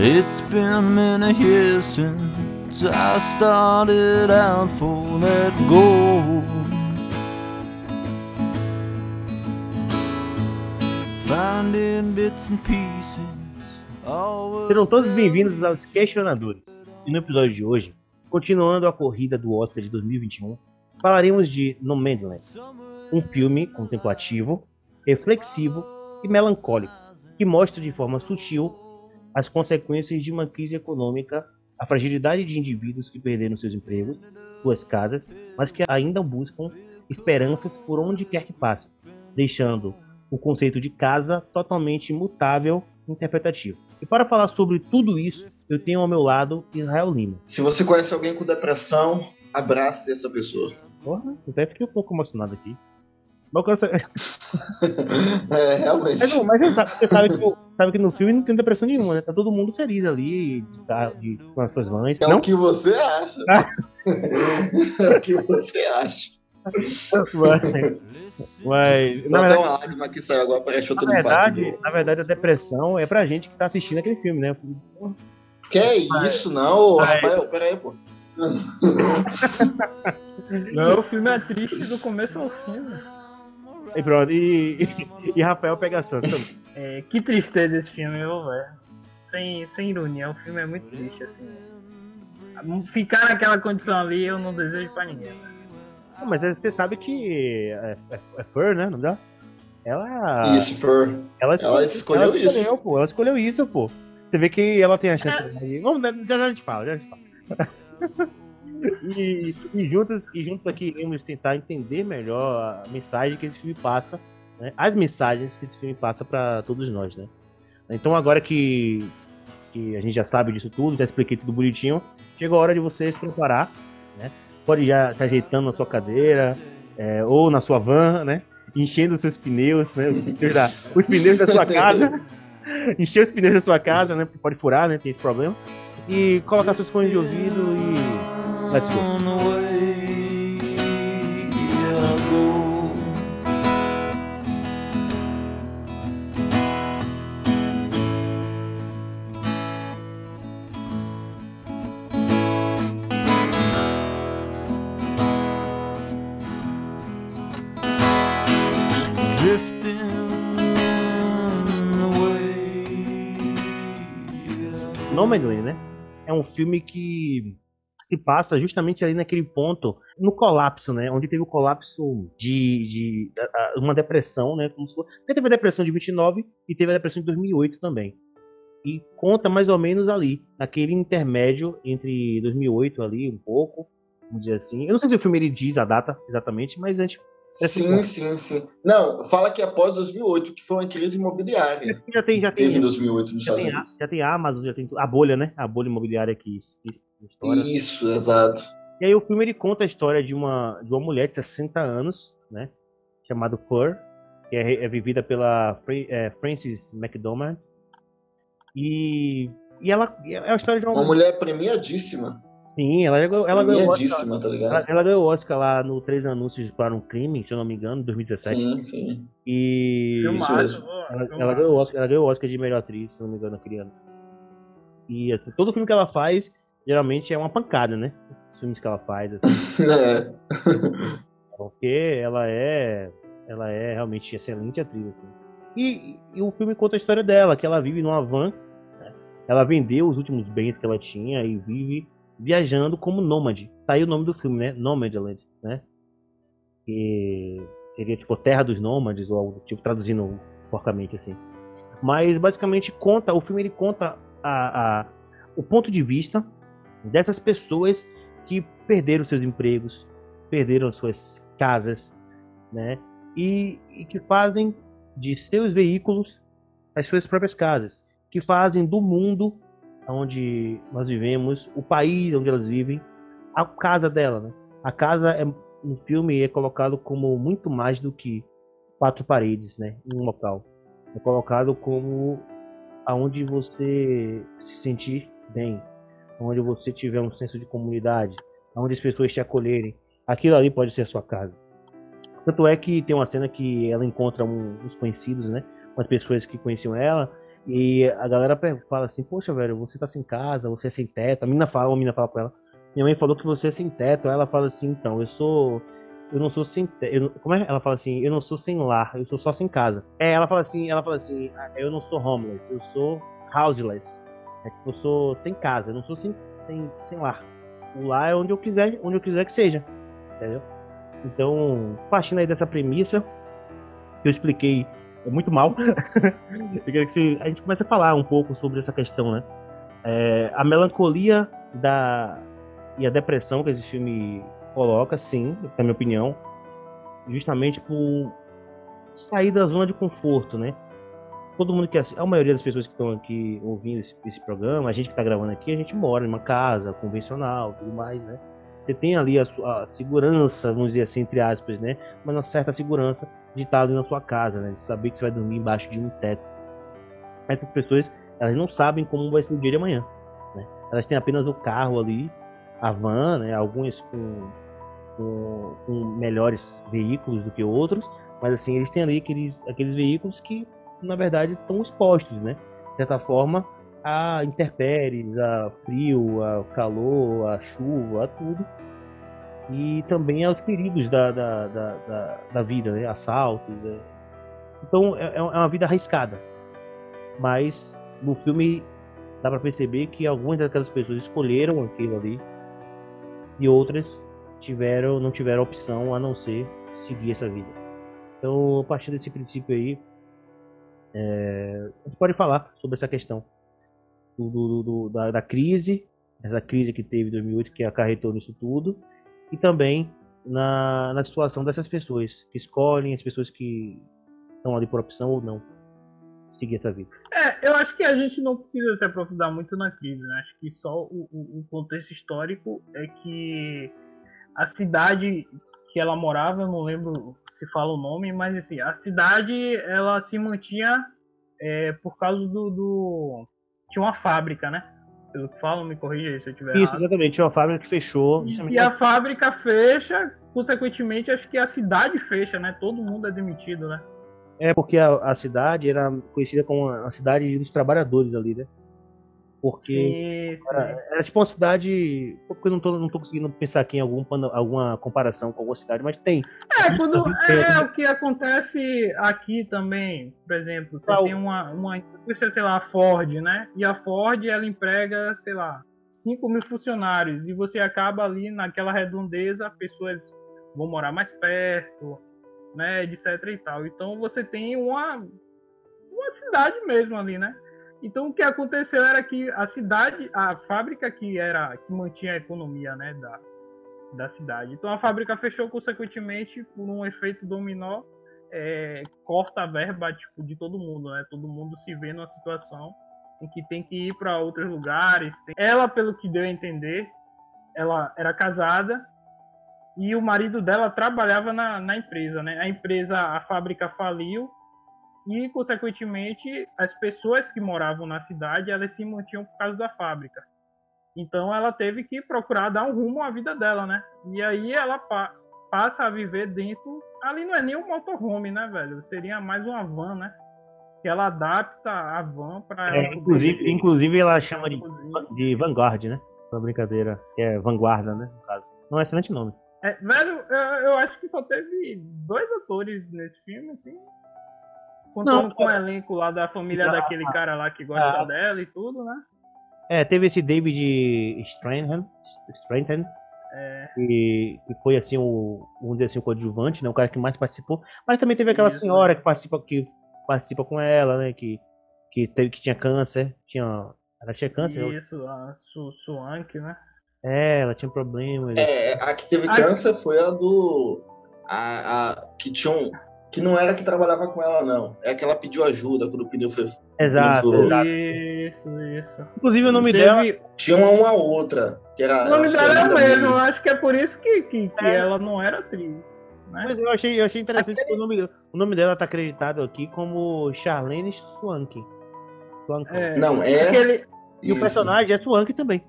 It's been many years since I started out for that goal. Finding bits and pieces. todos bem-vindos aos Questionadores. E no episódio de hoje, continuando a corrida do Oscar de 2021, falaremos de Nomadland, um filme contemplativo, reflexivo e melancólico, que mostra de forma sutil as consequências de uma crise econômica, a fragilidade de indivíduos que perderam seus empregos, suas casas, mas que ainda buscam esperanças por onde quer que passem, deixando o conceito de casa totalmente mutável e interpretativo. E para falar sobre tudo isso, eu tenho ao meu lado Israel Lima. Se você conhece alguém com depressão, abrace essa pessoa. Porra, eu até fiquei um pouco emocionado aqui. Mas, eu quero saber- É, realmente. mas, não, mas você sabe, você sabe que, o- sabe que no filme não tem depressão nenhuma, né? Tá todo mundo feliz ali, tá- de- com as suas mães. É não? o que você acha. Ah. é o que você acha. Mas, na Até verdade, uma lágrima que saiu agora parece outro na verdade, na verdade, a depressão é pra gente que tá assistindo aquele filme, né? Que é isso, não. Rafael? Pera aí, pô. Não, o filme é triste do começo ao fim. né? E pronto, e, e, e Rafael pega santo também. É, que tristeza esse filme, viu, velho? Sem, sem ironia, o filme é muito triste, assim. Ficar naquela condição ali eu não desejo pra ninguém. né? Não, Mas você sabe que é, é, é Fur, né? o nome dela? Ela. Isso, Fer. Ela, Ela escolheu ela isso. escolheu, pô. Ela escolheu isso, pô. Você vê que ela tem a chance de. Vamos, já, já a gente fala, já a gente fala. e, e juntos, e juntos aqui iremos tentar entender melhor a mensagem que esse filme passa, né? As mensagens que esse filme passa pra todos nós, né? Então agora que, que a gente já sabe disso tudo, já expliquei tudo bonitinho, chegou a hora de você se preparar, né? Pode já se ajeitando na sua cadeira, é, ou na sua van, né? Enchendo os seus pneus, né? Os pneus da, os pneus da sua casa. Encher os pneus da sua casa, né? Pode furar, né? Tem esse problema. E colocar seus fones de ouvido e. Let's go. Nomadland, né? É um filme que se passa justamente ali naquele ponto, no colapso, né? Onde teve o colapso de, de a- uma depressão, né? Como se porque teve a depressão de 29 e teve a depressão de 2008 também. E conta mais ou menos ali, naquele intermédio entre 2008 ali, um pouco, vamos dizer assim. Eu não sei se o filme ele diz a data exatamente, mas a gente Sim, sim, sim. Não, fala que após 2008, que foi uma crise imobiliária. já tem, já Teve tem, em 2008 nos já Estados tem, Unidos. já tem a Amazon, já tem a bolha, né? A bolha imobiliária que, que história. Isso, exato. E aí o filme ele conta a história de uma, de uma mulher de 60 anos, né? Chamada Fur, que é, é vivida pela é, Frances McDormand. E, e ela é a história de uma, Uma mulher premiadíssima. Sim, ela, ganhou- ela ganhou o Oscar. tá Ela, ligado? ela ganhou o Oscar lá no Três Anúncios para um Crime, se eu não me engano, em 2017. Sim, sim. E Filmaço, ela, filmaço. ela ganhou o Oscar, ela ganhou o Oscar de melhor atriz, se não me engano, naquele ano. E assim, todo filme que ela faz, geralmente é uma pancada, né? Os filmes que ela faz, assim. É. Porque ela é. Ela é realmente excelente atriz, assim. E, e o filme conta a história dela, que ela vive numa van. né? Ela vendeu os últimos bens que ela tinha e vive viajando como nômade. Tá aí o nome do filme, né? Nomadland, né? Que seria tipo Terra dos Nômades, ou algo tipo, traduzindo porcamente assim. Mas basicamente conta, o filme ele conta a, a- o ponto de vista dessas pessoas que perderam seus empregos, perderam suas casas, né? E, e que fazem de seus veículos as suas próprias casas, que fazem do mundo onde nós vivemos, o país onde elas vivem, a casa dela, né? A casa é no filme é colocado como muito mais do que quatro paredes, né, em um local. É colocado como aonde você se sentir bem, onde você tiver um senso de comunidade, onde as pessoas te acolherem. Aquilo ali pode ser a sua casa. Tanto é que tem uma cena que ela encontra um- uns conhecidos, né? Umas pessoas que conheciam ela, E a galera fala assim, poxa, velho, você tá sem casa, você é sem teto. A menina fala, uma menina fala pra ela, minha mãe falou que você é sem teto. Ela fala assim, então, eu sou. Eu não sou sem teto. Como é? Ela fala assim, eu não sou sem lar, eu sou só sem casa. É, ela fala assim, ela fala assim, "Ah, eu não sou homeless, eu sou houseless. É que eu sou sem casa, eu não sou sem, sem, sem lar. O lar é onde eu quiser, onde eu quiser que seja. Entendeu? Então, partindo aí dessa premissa, que eu expliquei muito mal, eu queria que você- a gente comece a falar um pouco sobre essa questão, né? É, a melancolia da, e a depressão que esse filme coloca, sim, na minha opinião, justamente por sair da zona de conforto, né? Todo mundo que a maioria das pessoas que estão aqui ouvindo esse, esse programa, a gente que está gravando aqui, a gente mora em uma casa convencional, tudo mais, né? Você tem ali a, sua a segurança, vamos dizer assim, entre aspas, né? Mas uma certa segurança de estar ali na sua casa, né? De saber que você vai dormir embaixo de um teto. Essas pessoas, elas não sabem como vai ser o dia de amanhã, né? Elas têm apenas o carro ali, a van, né? Algumas com, com, com melhores veículos do que outros, mas assim, eles têm ali aqueles, aqueles veículos que, na verdade, estão expostos, né? De certa forma, a intempéries, a frio, a calor, a chuva, a tudo. E também aos perigos da, da, da, da, da vida, né? Assaltos. né? Então é, é uma vida arriscada. Mas no filme dá pra perceber que algumas daquelas pessoas escolheram aquilo ali e outras tiveram, não tiveram opção a não ser seguir essa vida. Então, a partir desse princípio aí, é, a gente pode falar sobre essa questão do, do- do- da, da crise, essa crise que teve em 2008, que acarretou nisso tudo, e também na, na situação dessas pessoas que escolhem, as pessoas que estão ali por opção ou não seguir essa vida. É, eu acho que a gente não precisa se aprofundar muito na crise, né? Acho que só o, o- o contexto histórico é que a cidade que ela morava, eu não lembro se fala o nome, mas assim, a cidade ela se mantinha é, por causa do, do- Tinha uma fábrica, né? Pelo que falam, me corrija aí se eu tiver Isso, errado. exatamente. Tinha uma fábrica que fechou. E a fábrica fecha, consequentemente, acho que a cidade fecha, né? Todo mundo é demitido, né? É porque a, a cidade era conhecida como a cidade dos trabalhadores ali, né? Porque Sim, sim. era, era tipo uma cidade. Porque eu não tô, não tô conseguindo pensar aqui em algum, alguma comparação com alguma cidade, mas tem. É, quando, Tem- é o que acontece aqui também, por exemplo, você Qual? tem uma, uma indústria, sei lá, a Ford, né? E a Ford, ela emprega, sei lá, 5 mil funcionários, e você acaba ali naquela redondeza, pessoas vão morar mais perto, né, etc e tal. Então você tem uma, uma cidade mesmo ali, né? Então o que aconteceu era que a cidade, a fábrica que era que mantinha a economia, né, da, da cidade. Então a fábrica fechou consequentemente por um efeito dominó, é, corta a verba tipo, de todo mundo, né? Todo mundo se vê numa situação em que tem que ir para outros lugares. Tem- Ela, pelo que deu a entender, ela era casada e o marido dela trabalhava na, na empresa, né? A empresa, a fábrica faliu e, consequentemente, as pessoas que moravam na cidade, elas se mantinham por causa da fábrica. Então ela teve que procurar dar um rumo à vida dela, né? E aí ela pa- passa a viver dentro. Ali não é nem um motorhome, né, velho? Seria mais uma van, né? Que ela adapta a van para É, inclusive, inclusive ela chama de, de Vanguard, né? Uma brincadeira. Que é vanguarda, né? No caso. Não é um excelente nome. É, velho, eu, eu acho que só teve dois atores nesse filme, assim. Contando Não, com o elenco lá da família Ah, daquele cara lá que gosta ah. dela e tudo, né? É, teve esse David Strathairn, Strathairn É, que, que foi assim o, vamos dizer assim, o coadjuvante, né? O cara que mais participou. Mas também teve aquela Isso. senhora que participa, que participa com ela, né? Que, que, teve, que tinha câncer. Tinha, ela tinha câncer? isso, a Su Swank, né? É, ela tinha problemas. assim. É, a que teve A- câncer foi a do. A, a- que tinha um. Que não era que trabalhava com ela, não. É que ela pediu ajuda quando o pneu foi. exato, exato. Isso, isso. Inclusive o nome Teve- dela. Tinha uma, uma outra. Que era, O nome dela é o mesmo, eu acho que é por isso que, que, que É. ela não era atriz. Né? Mas eu achei, eu achei interessante que o nome, o nome dela tá acreditado aqui como Charlene Swank. Swank. É, Não, é. Aquele- E o personagem é Swank também.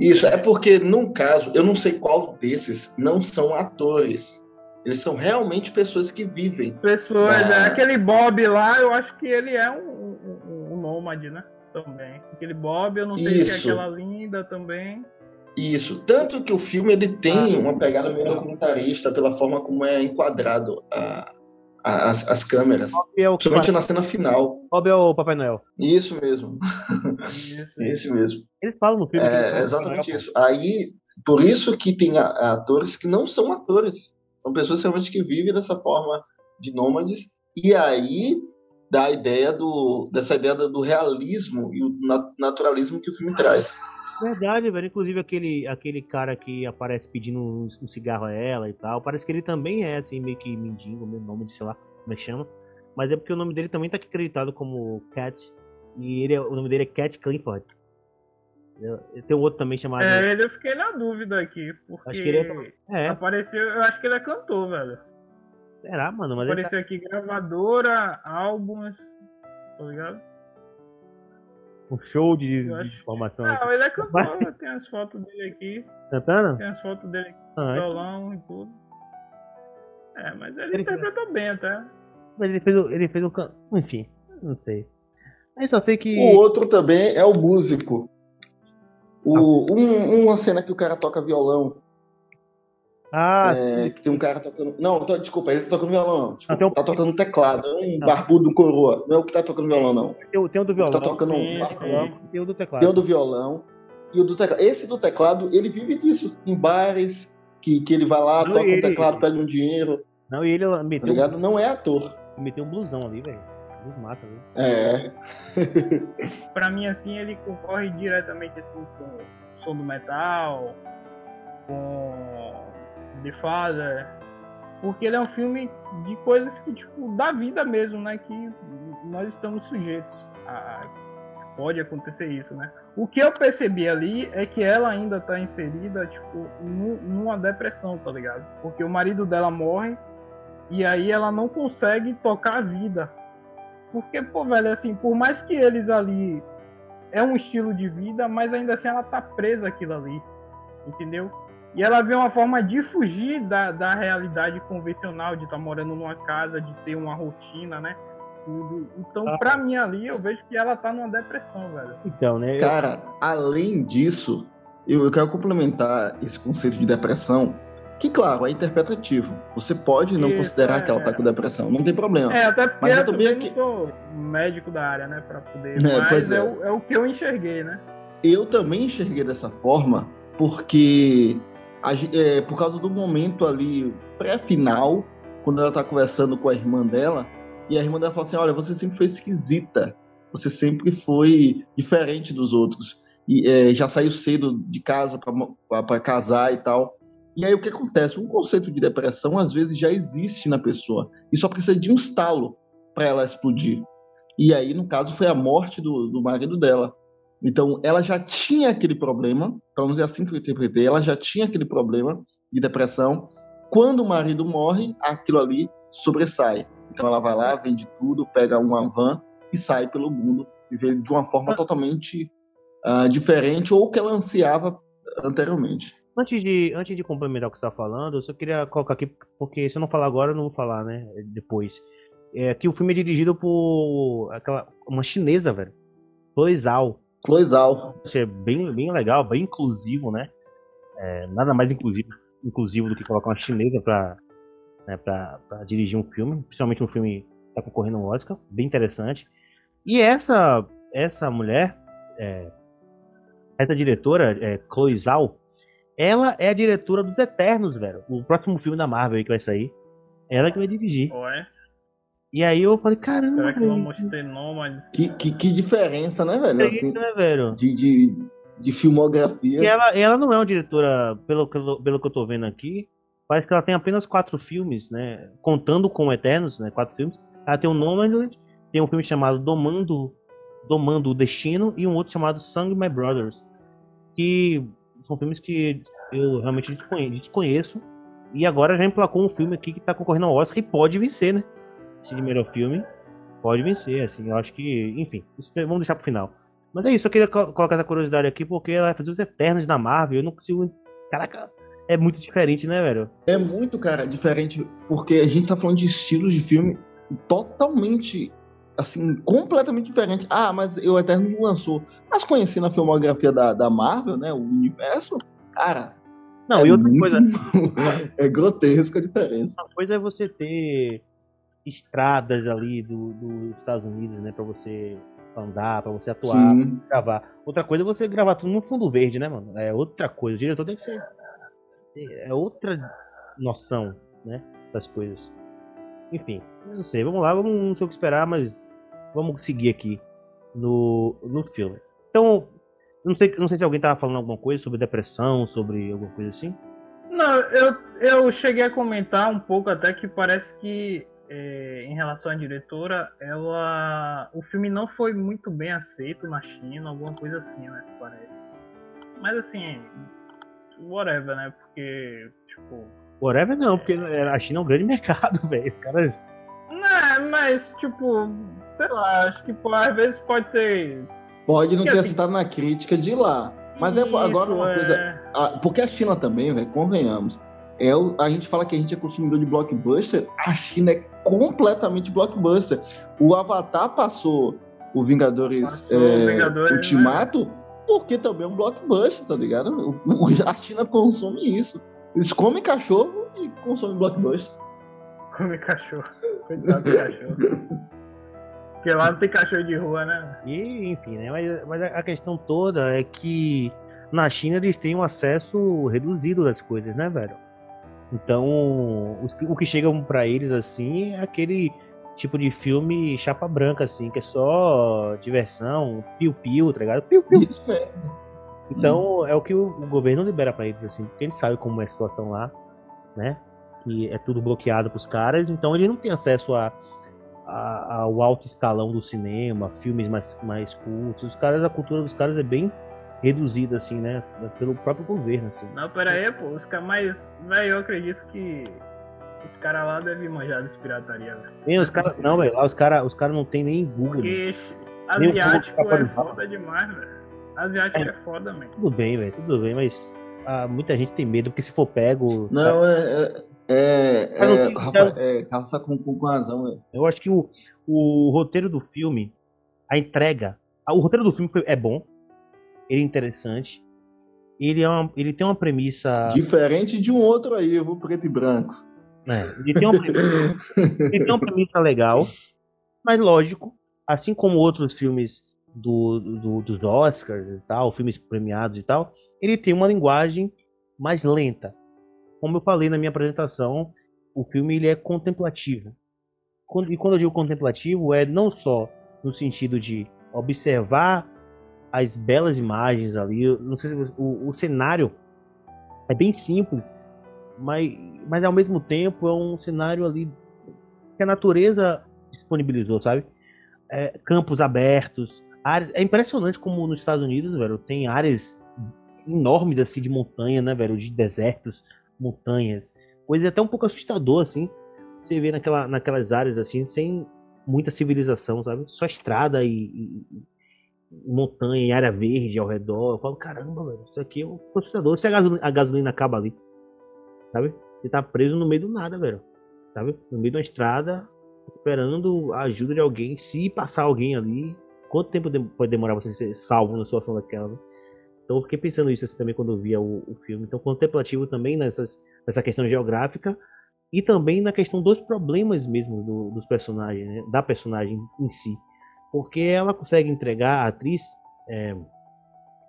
Isso, é porque, num caso, eu não sei qual desses não são atores. Eles são realmente pessoas que vivem. Pessoas, Ah. é, aquele Bob lá, eu acho que ele é um, um, um nômade, né? Também. Aquele Bob, eu não sei se Isso. é aquela linda também. Isso. Tanto que o filme ele tem uma pegada meio documentarista pela forma como é enquadrado a- a- as, as câmeras. Bob é o, Principalmente na cena final. Bob é o Papai Noel. Isso mesmo. Isso. Esse mesmo. Eles falam no filme. É exatamente isso. Aí, por isso que tem atores que não são atores. São pessoas realmente que vivem dessa forma de nômades. E aí dá a ideia do, dessa ideia do realismo e o na- naturalismo que o filme traz. Verdade, velho. Inclusive aquele, aquele cara que aparece pedindo um, um cigarro a ela e tal. Parece que ele também é assim, meio que mendigo, meu nome de sei lá como é que chama. Mas é porque o nome dele também tá aqui acreditado como Cat. E ele é- o nome dele é Cat Clifford. Eu- Tem um outro também chamado. É, ele eu fiquei na dúvida aqui, porque Acho que ele É, apareceu, eu acho que ele é cantor, velho. será, mano? Mas ele tá... Apareceu aqui gravadora, álbuns, tá ligado? um show de, acho- informação. Não, ele é cantor, tem as fotos dele aqui, Cantando? tem as fotos dele aqui, Ah, é. violão e tudo. É, mas ele Ele- interpretou bem até. Mas ele fez, o- ele fez um can... Enfim, não sei. Aí só sei que. O outro também é o músico. O, um- uma cena que o cara toca violão. Ah, é, sim. que tem um cara tocando. Não, tô- desculpa, ele tá tocando violão, não. Desculpa, Ah, um- Tá tocando teclado. É um Não. barbudo coroa. Não é o que tá tocando violão, não. Tem, tem o do violão. Tá tocando sim, um sim. Tem o do teclado. Tem o do violão e o do teclado. Esse do teclado, ele vive disso. Em bares, que, que ele vai lá, Não, toca e um ele- teclado, pega um dinheiro, Não, e ele tá meteu, ligado? Não é ator. meteu um blusão ali, velho. Mata, viu? É. Pra mim, assim, ele concorre diretamente assim com o som do metal, com The Father, porque ele é um filme de coisas que, tipo, da vida mesmo, né? Que nós estamos sujeitos a. Pode acontecer isso, né? O que eu percebi ali é que ela ainda tá inserida, tipo, nu- numa depressão, tá ligado? Porque o marido dela morre e aí ela não consegue tocar a vida. Porque, pô, velho, assim, por mais que eles ali é um estilo de vida, mas ainda assim ela tá presa aquilo ali. Entendeu? E ela vê uma forma de fugir da, da realidade convencional, de estar morando numa casa, de ter uma rotina, né? Tudo. Então, Ah. pra mim ali, eu vejo que ela tá numa depressão, velho. Então, né? Cara, além disso, eu, eu quero complementar esse conceito de depressão, que, claro, é interpretativo. Você pode não Isso, considerar é, que ela tá com depressão, não tem problema. É, até porque Mas eu também aqui- não sou médico da área, né? Pra poder. É, mas é. é. o, é o que eu enxerguei, né? Eu também enxerguei dessa forma, porque é, por causa do momento ali pré-final, quando ela tá conversando com a irmã dela, e a irmã dela fala assim: Olha, você sempre foi esquisita, você sempre foi diferente dos outros, e é, já saiu cedo de casa para casar e tal. E aí o que acontece? Um conceito de depressão às vezes já existe na pessoa, e só precisa de um estalo para ela explodir. E aí, no caso, foi a morte do, do marido dela. Então, ela já tinha aquele problema, pelo menos é assim que eu interpretei, ela já tinha aquele problema de depressão. Quando o marido morre, aquilo ali sobressai. Então, ela vai lá, vende tudo, pega uma van e sai pelo mundo, viver de uma forma totalmente ah, diferente ou que ela ansiava anteriormente. Antes de, antes de complementar o que você tá falando, eu só queria colocar aqui, porque se eu não falar agora, eu não vou falar, né? Depois. É que o filme é dirigido por aquela, uma chinesa, velho. Chloe Zhao. Cloizal. Isso é bem, bem legal, bem inclusivo, né? É, nada mais inclusivo, inclusivo do que colocar uma chinesa pra, né, pra, pra dirigir um filme, principalmente um filme que tá concorrendo ao Oscar, bem interessante. E essa, essa mulher, é, essa diretora, é, Chloe Zhao, ela é a diretora dos Eternos, velho. O próximo filme da Marvel aí que vai sair. Ela que vai dirigir. Ué, E aí eu falei, caramba, será que vamos ter nômades? Que, que, que diferença, né, velho? é Assim, né, velho? de, de, de filmografia. E ela, ela não é uma diretora, pelo, que eu- pelo que eu tô vendo aqui, parece que ela tem apenas quatro filmes, né? Contando com Eternos, né? Quatro filmes. Ela tem o Nomadland, tem um filme chamado Domando, Domando o Destino e um outro chamado Sangue My Brothers. Que são filmes que eu realmente desconhe- desconheço. E agora já emplacou um filme aqui que tá concorrendo ao Oscar e pode vencer, né? Esse primeiro filme pode vencer, assim. Eu acho que, enfim, vamos deixar pro final. Mas é isso, eu queria co- colocar essa curiosidade aqui porque ela vai fazer os Eternos da Marvel. Eu não consigo. Caraca, é muito diferente, né, velho? É muito, cara, diferente, porque a gente tá falando de estilos de filme totalmente, assim, completamente diferente. Ah, mas o Eterno não lançou. Mas conhecendo a filmografia da, da Marvel, né, o universo, cara... Não, é e outra muito- coisa, é grotesca a diferença. uma coisa é você ter estradas ali do, dos Estados Unidos, né, pra você andar, pra você atuar, Sim. gravar. Outra coisa é você gravar tudo no fundo verde, né, mano? É outra coisa. O diretor tem que ser. É outra noção, né? Das coisas. Enfim, não sei. Vamos lá, vamos, não sei o que esperar, mas vamos seguir aqui no, no filme. Então, não sei, não sei se alguém tava falando alguma coisa sobre depressão, sobre alguma coisa assim. Não, eu, eu cheguei a comentar um pouco até que parece que é, em relação à diretora, ela. O filme não foi muito bem aceito na China, alguma coisa assim, né? Parece. Mas assim, whatever, né? Porque, tipo. Whatever não, porque a China é um grande mercado, velho. Esses caras. Não, mas, tipo, sei lá, acho que pô, às vezes pode ter. Pode não Porque, ter assim, citado na crítica de lá. Mas é agora Isso, uma é. coisa. Ah, porque a China também, velho, convenhamos. É o- a gente fala que a gente é consumidor de blockbuster, a China é completamente blockbuster. O Avatar passou o Vingadores, Passou é, Vingadores, né? Ultimato porque também é um blockbuster, tá ligado? O- a China consome isso. Eles comem cachorro e consomem blockbuster. Come cachorro. Coitado do cachorro. Porque lá não tem cachorro de rua, né? E, enfim, né? Mas, mas a questão toda é que na China eles têm um acesso reduzido das coisas, né, velho? Então, o que chegam pra eles, assim, é aquele tipo de filme chapa branca, assim, que é só diversão, piu-piu, tá ligado? Piu-piu. Isso é. Então, é o que o, o governo libera pra eles, assim, porque eles sabem como é a situação lá, né? Que é tudo bloqueado pros caras, então eles não têm acesso a, a- ao alto escalão do cinema, filmes mais, mais cultos. Os caras, a cultura dos caras é bem reduzida, assim, né? Pelo próprio governo, assim. Não, pera aí, pô. Os caras, mas, velho, eu acredito que os caras lá devem manjar desse pirataria, velho. Os caras, não, velho, lá os caras os cara não tem nem Google. né? Porque o asiático é de foda demais, velho. Asiático é, foda, man. Tudo bem, velho, tudo bem, mas ah, muita gente tem medo, porque se for pego. Não, é. é, é, Mas não é tem- Rafael, é, Carlos tá com, com, com razão, velho. Eu acho que o, o roteiro do filme, a entrega. O roteiro do filme foi- é bom. Ele é interessante. Ele, é uma- ele tem uma premissa. Diferente de um outro aí, eu vou preto e branco. né, ele, tem uma premissa ele tem uma premissa legal. Mas lógico, assim como outros filmes do, do- dos Oscars e tal, filmes premiados e tal, ele tem uma linguagem mais lenta. Como eu falei na minha apresentação, o filme ele é contemplativo. E quando eu digo contemplativo, é não só no sentido de observar as belas imagens ali, não sei se o, o cenário é bem simples, mas, mas ao mesmo tempo é um cenário ali que a natureza disponibilizou, sabe? É, campos abertos, áreas. É impressionante como nos Estados Unidos, velho, tem áreas enormes assim de montanha, né, velho? De desertos, montanhas. Coisa até um pouco assustador, assim. Você vê naquela, naquelas áreas assim, sem muita civilização, sabe? Só estrada e, e- e montanha e área verde ao redor. Eu falo, caramba, velho, isso aqui é um assustador. Se a gasolina, a gasolina acaba ali, sabe? Você tá preso no meio do nada, velho. Sabe? No meio de uma estrada, esperando a ajuda de alguém. Se passar alguém ali, quanto tempo pode demorar você ser salvo numa situação daquela? né? Então eu fiquei pensando isso assim, também quando eu via o, o filme. Então contemplativo também nessas, nessa questão geográfica e também na questão dos problemas mesmo do- dos personagens, né? da personagem em si. Porque ela consegue entregar, a atriz, é,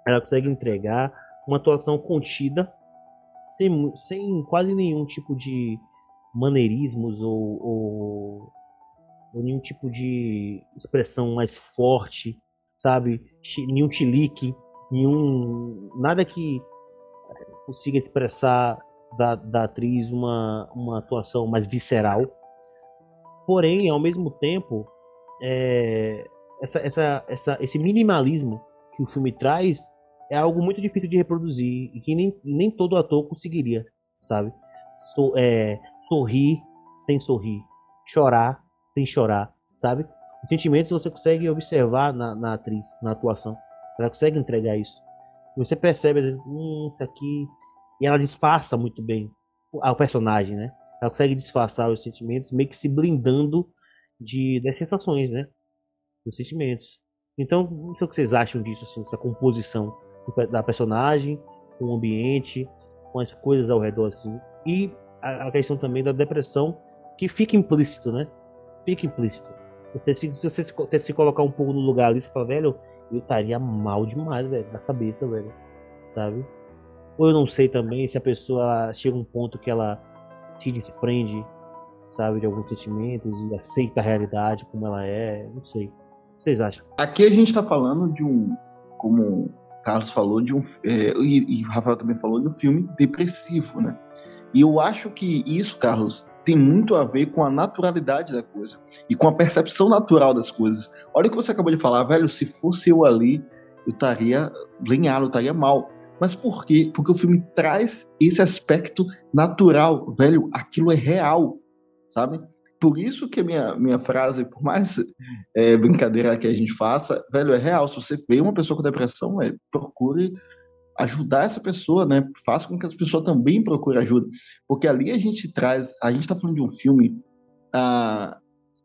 ela consegue entregar uma atuação contida, sem, sem quase nenhum tipo de maneirismos ou, ou, ou nenhum tipo de expressão mais forte, sabe? Nenhum chilique, nenhum. nada que eh, consiga expressar da, da atriz uma, uma atuação mais visceral. Porém, ao mesmo tempo, é, essa, essa, essa, esse minimalismo que o filme traz é algo muito difícil de reproduzir e que nem, nem todo ator conseguiria, sabe? So, é, sorrir sem sorrir, chorar sem chorar, sabe? Os sentimentos você consegue observar na, na atriz, na atuação. Ela consegue entregar isso. Você percebe, hum, isso aqui E ela disfarça muito bem o personagem, né? Ela consegue disfarçar os sentimentos, meio que se blindando de, das sensações, né? Dos sentimentos. Então, não sei o que vocês acham disso, assim, dessa composição da personagem, com o ambiente, com as coisas ao redor, assim. E a questão também da depressão, que fica implícito, né? Fica implícito. Você, se, se você se, se colocar um pouco no lugar ali, você fala, velho, eu estaria mal demais, velho, da cabeça, velho. Sabe? Ou eu não sei também se a pessoa chega a um ponto que ela se desprende, sabe, de alguns sentimentos e aceita a realidade como ela é. Não sei. O que vocês acham? Aqui a gente está falando de um, como o Carlos falou, de um é, e, e o Rafael também falou de um filme depressivo, né? E eu acho que isso, Carlos, tem muito a ver com a naturalidade da coisa e com a percepção natural das coisas. Olha o que você acabou de falar, velho. Se fosse eu ali, eu estaria lenhado, eu estaria mal. Mas por quê? Porque o filme traz esse aspecto natural, velho. Aquilo é real, sabe? Por isso que minha, minha frase, por mais é, brincadeira que a gente faça, velho, é real. Se você vê uma pessoa com depressão, é, procure ajudar essa pessoa, né? Faça com que as pessoas também procurem ajuda. Porque ali a gente traz, a gente está falando de um filme, ah,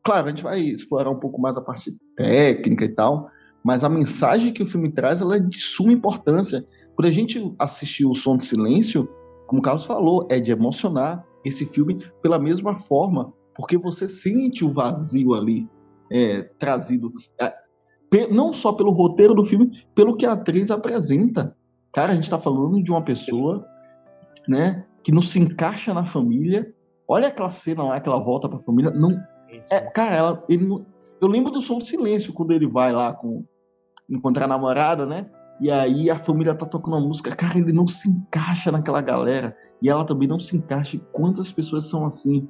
claro, a gente vai explorar um pouco mais a parte técnica e tal, mas a mensagem que o filme traz, ela é de suma importância. Quando a gente assistiu O Som do Silêncio, como o Carlos falou, é de emocionar esse filme pela mesma forma, porque você sente o vazio ali é, trazido, é, não só pelo roteiro do filme, pelo que a atriz apresenta. Cara, a gente está falando de uma pessoa, né, que não se encaixa na família. Olha aquela cena lá que ela volta para a família, não é, cara, ela, ele não- eu lembro do som do silêncio quando ele vai lá com encontrar a namorada, né? E aí a família tá tocando uma música, cara, ele não se encaixa naquela galera e ela também não se encaixa. E quantas pessoas são assim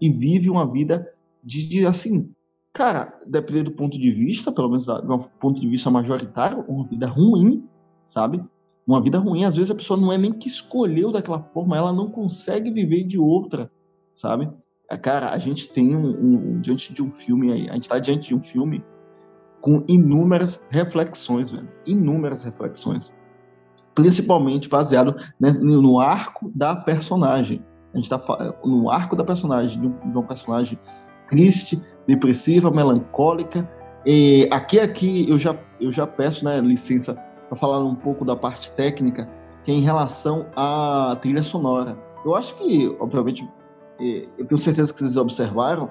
e vive uma vida de, de, assim, cara, dependendo do ponto de vista, pelo menos um ponto de vista majoritário, uma vida ruim, sabe? Uma vida ruim. Às vezes a pessoa não é nem que escolheu daquela forma, ela não consegue viver de outra, sabe? É, Cara, a gente tem um, um- diante de um filme aí, a gente tá diante de um filme com inúmeras reflexões, velho. Inúmeras reflexões. Principalmente baseado no arco da personagem. A gente tá fa- no arco da personagem, de um, de uma personagem triste, depressiva, melancólica. E aqui, aqui eu já, eu já peço né, licença para falar um pouco da parte técnica, que é em relação à trilha sonora. Eu acho que, obviamente, eh, eu tenho certeza que vocês observaram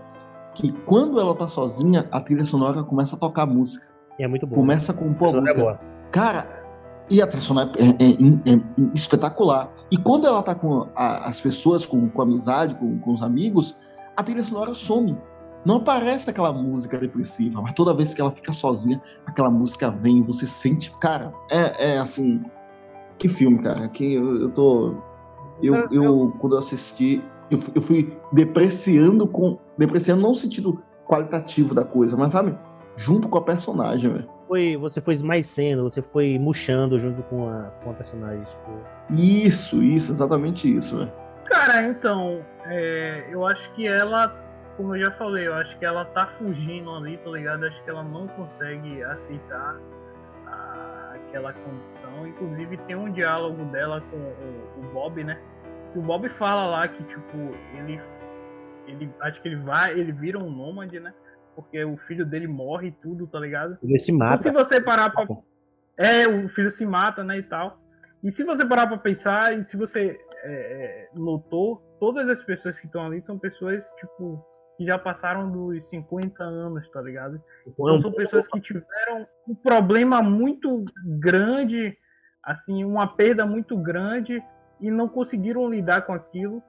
que quando ela tá sozinha, a trilha sonora começa a tocar música. E é muito bom. Começa a compor Ela é música. boa. Cara, e a trilha sonora é, é- é espetacular. E quando ela tá com a- as pessoas, com, com amizade, com, com os amigos, a trilha sonora some. Não aparece aquela música depressiva, mas toda vez que ela fica sozinha, aquela música vem e você sente. Cara, é, é assim. Que filme, cara. Que eu, eu tô. Eu, Eu- quando eu assisti, eu, fui- eu fui depreciando com. Depreciando não no sentido qualitativo da coisa, mas sabe? Junto com a personagem, velho. Foi, você foi esmaecendo, você foi murchando junto com a, com a personagem. Tipo, Isso, isso, exatamente isso, velho. Cara, então, é, eu acho que ela, como eu já falei, eu acho que ela tá fugindo ali, tá ligado? Acho que ela não consegue aceitar a- aquela condição. Inclusive tem um diálogo dela com o, o Bob, né? Que o Bob fala lá que, tipo, ele. ele acho que ele vai, ele vira um nômade, né? Porque o filho dele morre e tudo, tá ligado? ele se Então, se mata. você parar pra. É, o filho se mata, né, e tal. E se você parar pra pensar, e se você é, é, notou, todas as pessoas que estão ali são pessoas, tipo, que já passaram dos 50 anos, tá ligado? Então, são pessoas que tiveram um problema muito grande, assim, uma perda muito grande e não conseguiram lidar com aquilo.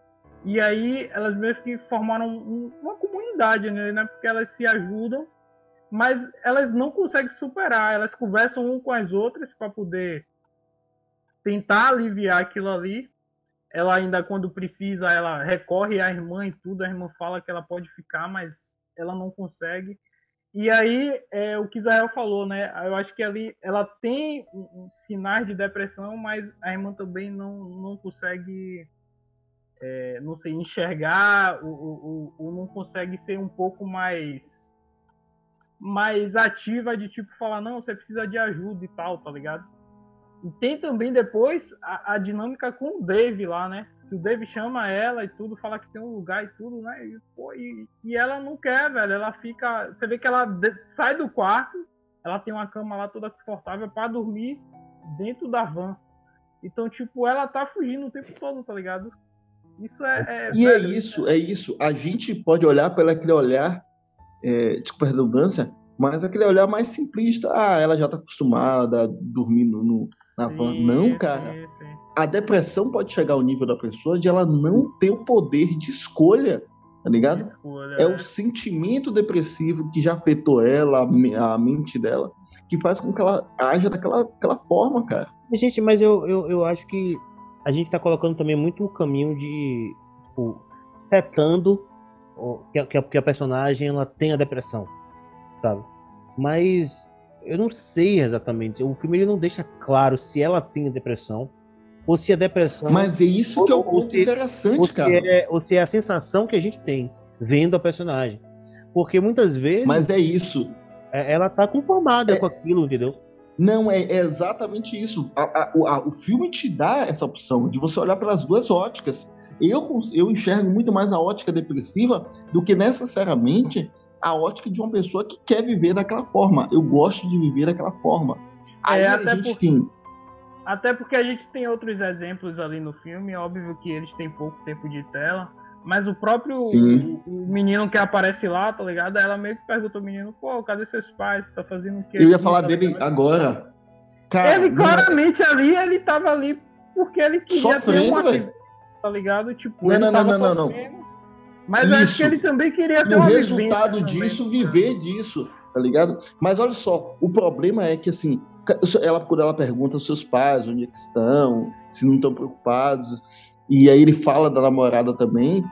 E aí elas mesmo que formaram um- uma comunidade, né? né? Porque elas se ajudam, mas elas não conseguem superar. Elas conversam um com as outras para poder tentar aliviar aquilo ali. Ela ainda, quando precisa, ela recorre à irmã e tudo. A irmã fala que ela pode ficar, mas ela não consegue. E aí, é o que Israel falou, né? Eu acho que ali ela tem sinais de depressão, mas a irmã também não, não consegue, é, não sei, enxergar, ou, ou- ou não consegue ser um pouco mais mais ativa de tipo falar, não, você precisa de ajuda e tal, tá ligado? E tem também depois a, a dinâmica com o Dave lá, né? Que o Dave chama ela e tudo, fala que tem um lugar e tudo, né? E, pô, e, e ela não quer, velho. Ela fica. Você vê que ela sai do quarto, ela tem uma cama lá toda confortável para dormir dentro da van. Então, tipo, ela tá fugindo o tempo todo, tá ligado? Isso é. é e é velho, é isso, é isso. A gente pode olhar pelo aquele olhar, é, desculpa a redundância, mas aquele olhar mais simplista. Ah, ela já tá acostumada a dormir no, no na sim, van. Não, cara. Sim, sim. A depressão pode chegar ao nível da pessoa de ela não ter o poder de escolha, tá ligado? Escolha, é, é o sentimento depressivo que já afetou ela, a, a mente dela, que faz com que ela haja daquela, daquela forma, cara. Gente, mas eu, eu, eu acho que a gente tá colocando também muito o caminho de, tipo, setando que a, que a personagem ela tem a depressão, sabe? Mas eu não sei exatamente. O filme ele não deixa claro se ela tem depressão ou se a depressão. Mas é isso que é o ponto se, interessante, cara. É, ou se é a sensação que a gente tem vendo a personagem. Porque muitas vezes. Mas é isso. É, ela tá conformada é, com aquilo, entendeu? Não, é, é exatamente isso. A, a, a, o filme te dá essa opção de você olhar pelas duas óticas. Eu, eu enxergo muito mais a ótica depressiva do que necessariamente a ótica de uma pessoa que quer viver daquela forma. Eu gosto de viver daquela forma. É, Aí é, a gente tem. Até porque a gente tem outros exemplos ali no filme. É óbvio que eles têm pouco tempo de tela. Mas o próprio o, o, menino que aparece lá, tá ligado? Ela meio que pergunta ao menino, pô, cadê seus pais? Você tá fazendo o quê? Eu ia falar tá dele agora. Cara, ele claramente não... ali, ele tava ali porque ele queria Sofrendo, ter uma velho. tá ligado? Tipo, não, não, não, não, não, Mas Isso. acho que ele também queria ter o resultado disso, também. viver disso, tá ligado? Mas olha só, o problema é que assim, ela quando ela pergunta aos seus pais onde é que estão, se não estão preocupados, e aí ele fala da namorada também,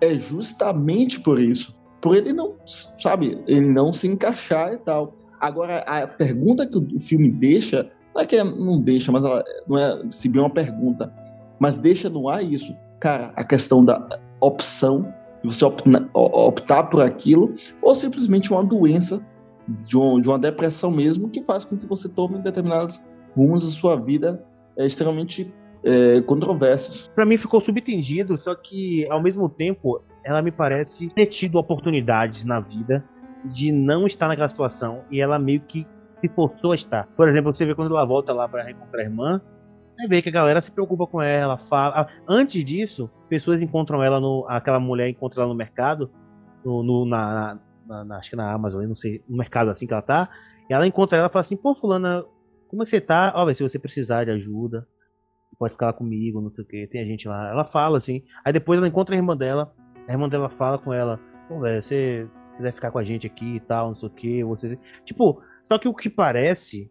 é justamente por isso. Por ele não, sabe, ele não se encaixar e tal. Agora, a pergunta que o filme deixa, não é que não deixa, mas ela não é se bem uma pergunta, mas deixa no ar isso. Cara, a questão da opção, de você optar por aquilo, ou simplesmente uma doença, de uma, de uma depressão mesmo, que faz com que você tome determinados rumos da sua vida é extremamente é, controversos. Para mim ficou subtendido, só que ao mesmo tempo ela me parece ter tido oportunidades na vida de não estar naquela situação e ela meio que se forçou a estar. Por exemplo, você vê quando ela volta lá para reencontrar a irmã, você vê que a galera se preocupa com ela, fala. Antes disso, pessoas encontram ela no. Aquela mulher encontra ela no mercado, no, no na, na, na, acho que na Amazon, não sei, no mercado assim que ela tá. E ela encontra ela e fala assim: pô, Fulana, como é que você tá? Ó, se você precisar de ajuda, pode ficar lá comigo, não sei o que, tem a gente lá. Ela fala assim, aí depois ela encontra a irmã dela, a irmã dela fala com ela, pô, velho, você quiser ficar com a gente aqui e tal, não sei o que, você. Tipo, só que o que parece.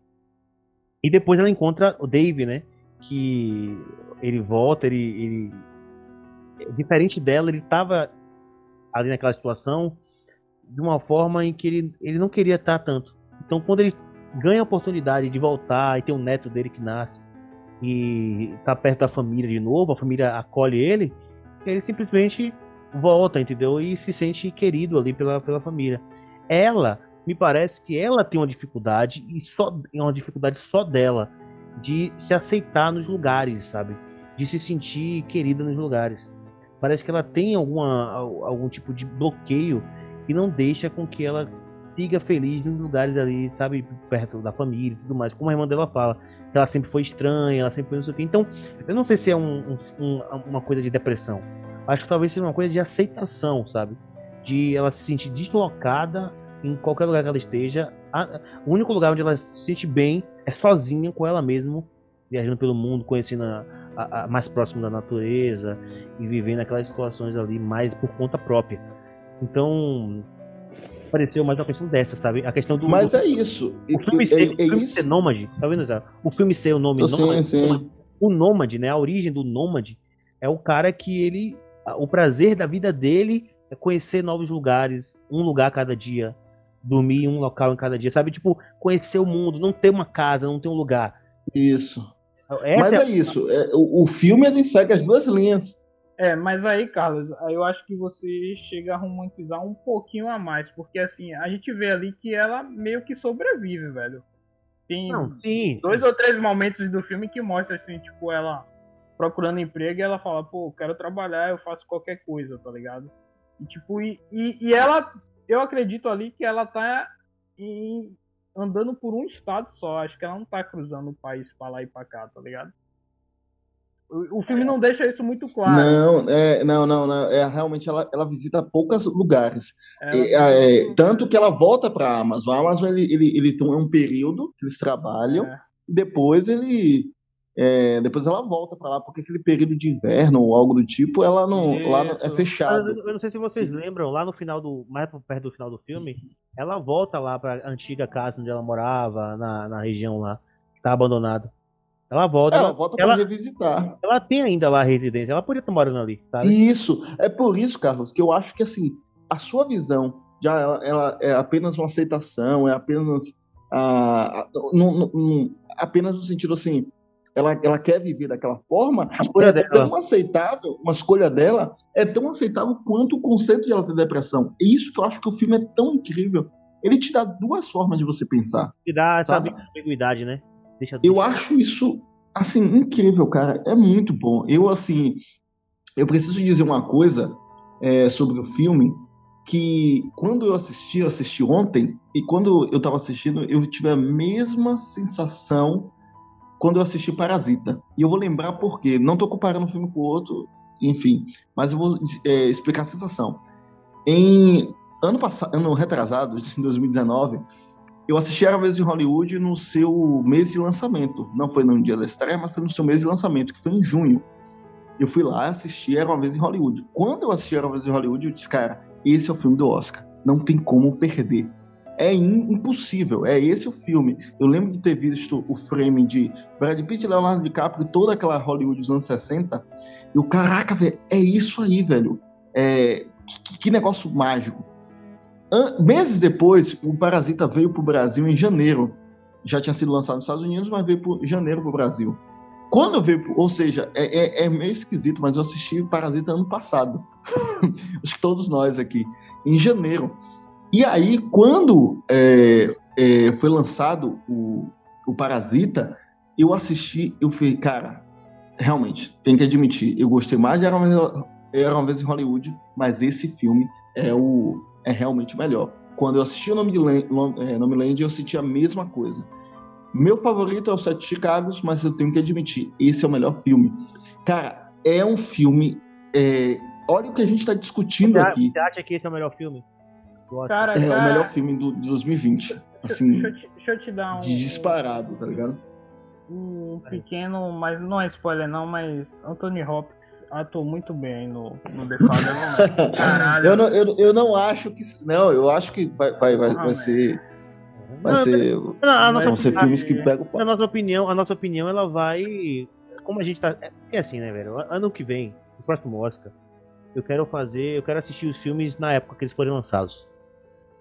E depois ela encontra o Dave, né? Que ele volta, ele, ele. Diferente dela, ele tava ali naquela situação de uma forma em que ele, ele não queria estar tanto. Então, quando ele ganha a oportunidade de voltar e ter um neto dele que nasce, e tá perto da família de novo, a família acolhe ele, ele simplesmente volta, entendeu? E se sente querido ali pela, pela família. Ela, me parece que ela tem uma dificuldade, e só é uma dificuldade só dela, de se aceitar nos lugares, sabe? De se sentir querida nos lugares. Parece que ela tem alguma, algum tipo de bloqueio que não deixa com que ela siga feliz nos lugares ali, sabe? Perto da família e tudo mais. Como a irmã dela fala, que ela sempre foi estranha, ela sempre foi não sei o quê. Então, eu não sei se é um, um, uma coisa de depressão. Acho que talvez seja uma coisa de aceitação, sabe? De ela se sentir deslocada em qualquer lugar que ela esteja. o único lugar onde ela se sente bem é sozinha com ela mesma, viajando pelo mundo, conhecendo a, a, a mais próximo da natureza e vivendo aquelas situações ali mais por conta própria. Então, pareceu mais uma questão dessa, sabe? A questão do. Mas do, é isso. O filme, é, ser, é, o filme isso. ser nômade, tá vendo, Zé? O filme ser o nome nômade. O nômade, né? A origem do nômade é o cara que ele. O prazer da vida dele é conhecer novos lugares, um lugar a cada dia, dormir em um local em cada dia, sabe? Tipo, conhecer o mundo, não ter uma casa, não ter um lugar. Isso. Essa Mas é, é isso. É, o, o filme ele segue as duas linhas. É, mas aí, Carlos, aí eu acho que você chega a romantizar um pouquinho a mais, porque assim, a gente vê ali que ela meio que sobrevive, velho. Tem Não, sim. dois ou três momentos do filme que mostra assim, tipo, ela procurando emprego e ela fala, pô, quero trabalhar, eu faço qualquer coisa, tá ligado? E tipo, e, e, e ela, eu acredito ali que ela tá em- andando por um estado só, acho que ela não tá cruzando o país pra lá e pra cá, tá ligado? O, o filme não deixa isso muito claro. Não, é, não, não, não. É, realmente ela, ela visita poucos lugares. E, é, tanto que ela volta para a Amazon. A Amazon ele, ele, ele tem um período que eles trabalham, É. depois ele. É, depois ela volta para lá, porque aquele período de inverno ou algo do tipo, ela não, lá é Isso. fechado. Eu, eu não sei se vocês lembram, lá no final do. Mais perto do final do filme, ela volta lá pra antiga casa onde ela morava, na, na região lá, que tá abandonada. Ela volta, Ela ela, volta para ela- revisitar. ela tem ainda lá a residência, ela podia estar morando ali, sabe? Isso. É por isso, Carlos, que eu acho que assim, a sua visão já ela, ela é apenas uma aceitação, é apenas ah, não- não- não- apenas no sentido assim, ela, ela quer viver daquela forma, A escolha é dela. tão aceitável, uma escolha dela é tão aceitável quanto o conceito de ela ter depressão. E isso que eu acho que o filme é tão incrível. Ele te dá duas formas de você pensar. Que dá essa ambiguidade, né? Deixa Eu acho isso, assim, incrível, cara. É muito bom. Eu, assim, eu preciso dizer uma coisa é, sobre o filme, que quando eu assisti, eu assisti ontem, e quando eu tava assistindo, eu tive a mesma sensação quando eu assisti Parasita. E eu vou lembrar por quê. Não tô comparando um filme com o outro, enfim, mas eu vou é, explicar a sensação. Em ano passado, ano retrasado, em 2019, eu assisti uma Vez em Hollywood no seu mês de lançamento. Não foi no dia da estreia, mas foi no seu mês de lançamento, que foi em junho. Eu fui lá assistir Era uma Vez em Hollywood. Quando eu assisti Era uma Vez em Hollywood, eu disse, cara, esse é o filme do Oscar. Não tem como perder. É impossível. É esse o filme. Eu lembro de ter visto o frame de Brad Pitt, Leonardo DiCaprio e toda aquela Hollywood dos anos 60. E o caraca, velho, é isso aí, velho. É, que, que negócio mágico. An- meses depois, o Parasita veio pro Brasil em janeiro. Já tinha sido lançado nos Estados Unidos, mas veio pro janeiro pro Brasil. Quando veio, ou seja, é, é- é meio esquisito, mas eu assisti Parasita ano passado. Acho que todos nós aqui, em janeiro. E aí, quando é, é, foi lançado o, o Parasita, eu assisti, eu falei, cara, realmente, tem que admitir, eu gostei mais de Era uma Era uma Vez em Hollywood, mas esse filme é o é realmente o melhor. Quando eu assisti o Nome de Land, é, Nomeland, eu senti a mesma coisa. Meu favorito é o Sete Chicagos, mas eu tenho que admitir, esse é o melhor filme. Cara, é um filme. é, olha o que a gente está discutindo Você, aqui. você acha que esse é o melhor filme? Do Oscar? Cara, É cara, o melhor filme do, de 2020. Assim, deixa, eu te, deixa eu te dar um, de disparado, tá ligado? um pequeno, mas não é spoiler não, mas Anthony Hopkins atuou muito bem aí no, no The Father. Caralho. Eu não, eu, eu não acho que. Não, eu acho que vai, vai, vai, Ah, vai ser. Vai Não, ser. não, a Vão nossa, ser filmes que pegam o a nossa opinião, a nossa opinião, ela vai. Como a gente tá. É é assim, né, velho? Ano que vem, no próximo Oscar, eu quero fazer. Eu quero assistir os filmes na época que eles forem lançados.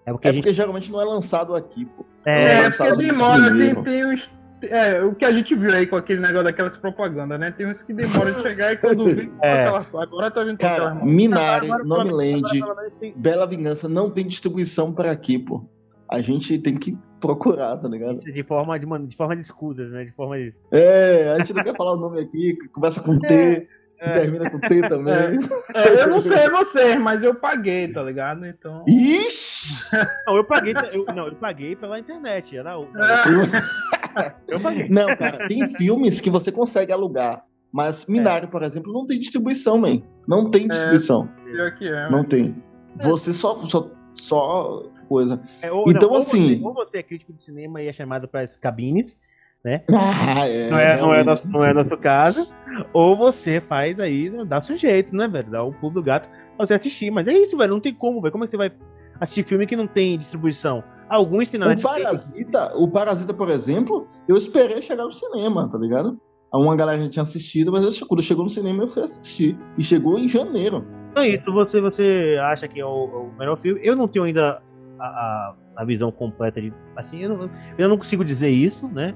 É porque É a gente. porque geralmente não é lançado aqui, pô. É, É, lançado porque demora, tem, tem uns. É, o que a gente viu aí com aquele negócio daquelas propagandas, né? Tem uns que demoram de chegar e quando vem É. Agora tá vindo com Cara, aquelas. Minari, menos- Nomeland, menos, tem- Bela Vingança não tem distribuição para aqui, pô. A gente tem que procurar, tá ligado? De forma de, de forma de escusas, né? De forma de. É, a gente não quer falar o nome aqui, começa com T, É. termina com T também. É, eu não sei vocês, mas eu paguei, tá ligado? Então. Ixi! Não, eu paguei. eu, não, eu paguei pela internet. Era o. Eu paguei. Não, cara, tem filmes que você consegue alugar. Mas Minari, por exemplo, não tem distribuição, man. Não tem distribuição. Pior que é. Não tem. Você só, só, só coisa. É, ou, Então, não, ou assim- Você, ou você é crítico de cinema e é chamado para as cabines. Ah, é, não, é, não, é nosso, não é nosso caso. Ou você faz aí, dá seu jeito, né, velho? Dá o pulo do gato pra você assistir. Mas é isso, velho. Não tem como, velho. Como é que você vai assistir filme que não tem distribuição? Alguns tem na O. Parasita, o Parasita, por exemplo, eu esperei chegar no cinema, tá ligado? Uma galera já tinha assistido, mas eu, quando chegou no cinema eu fui assistir. E chegou em janeiro. Então é isso. Você, você acha que é o, o melhor filme? Eu não tenho ainda a, a, a visão completa de. Assim, eu não, eu não consigo dizer isso, né?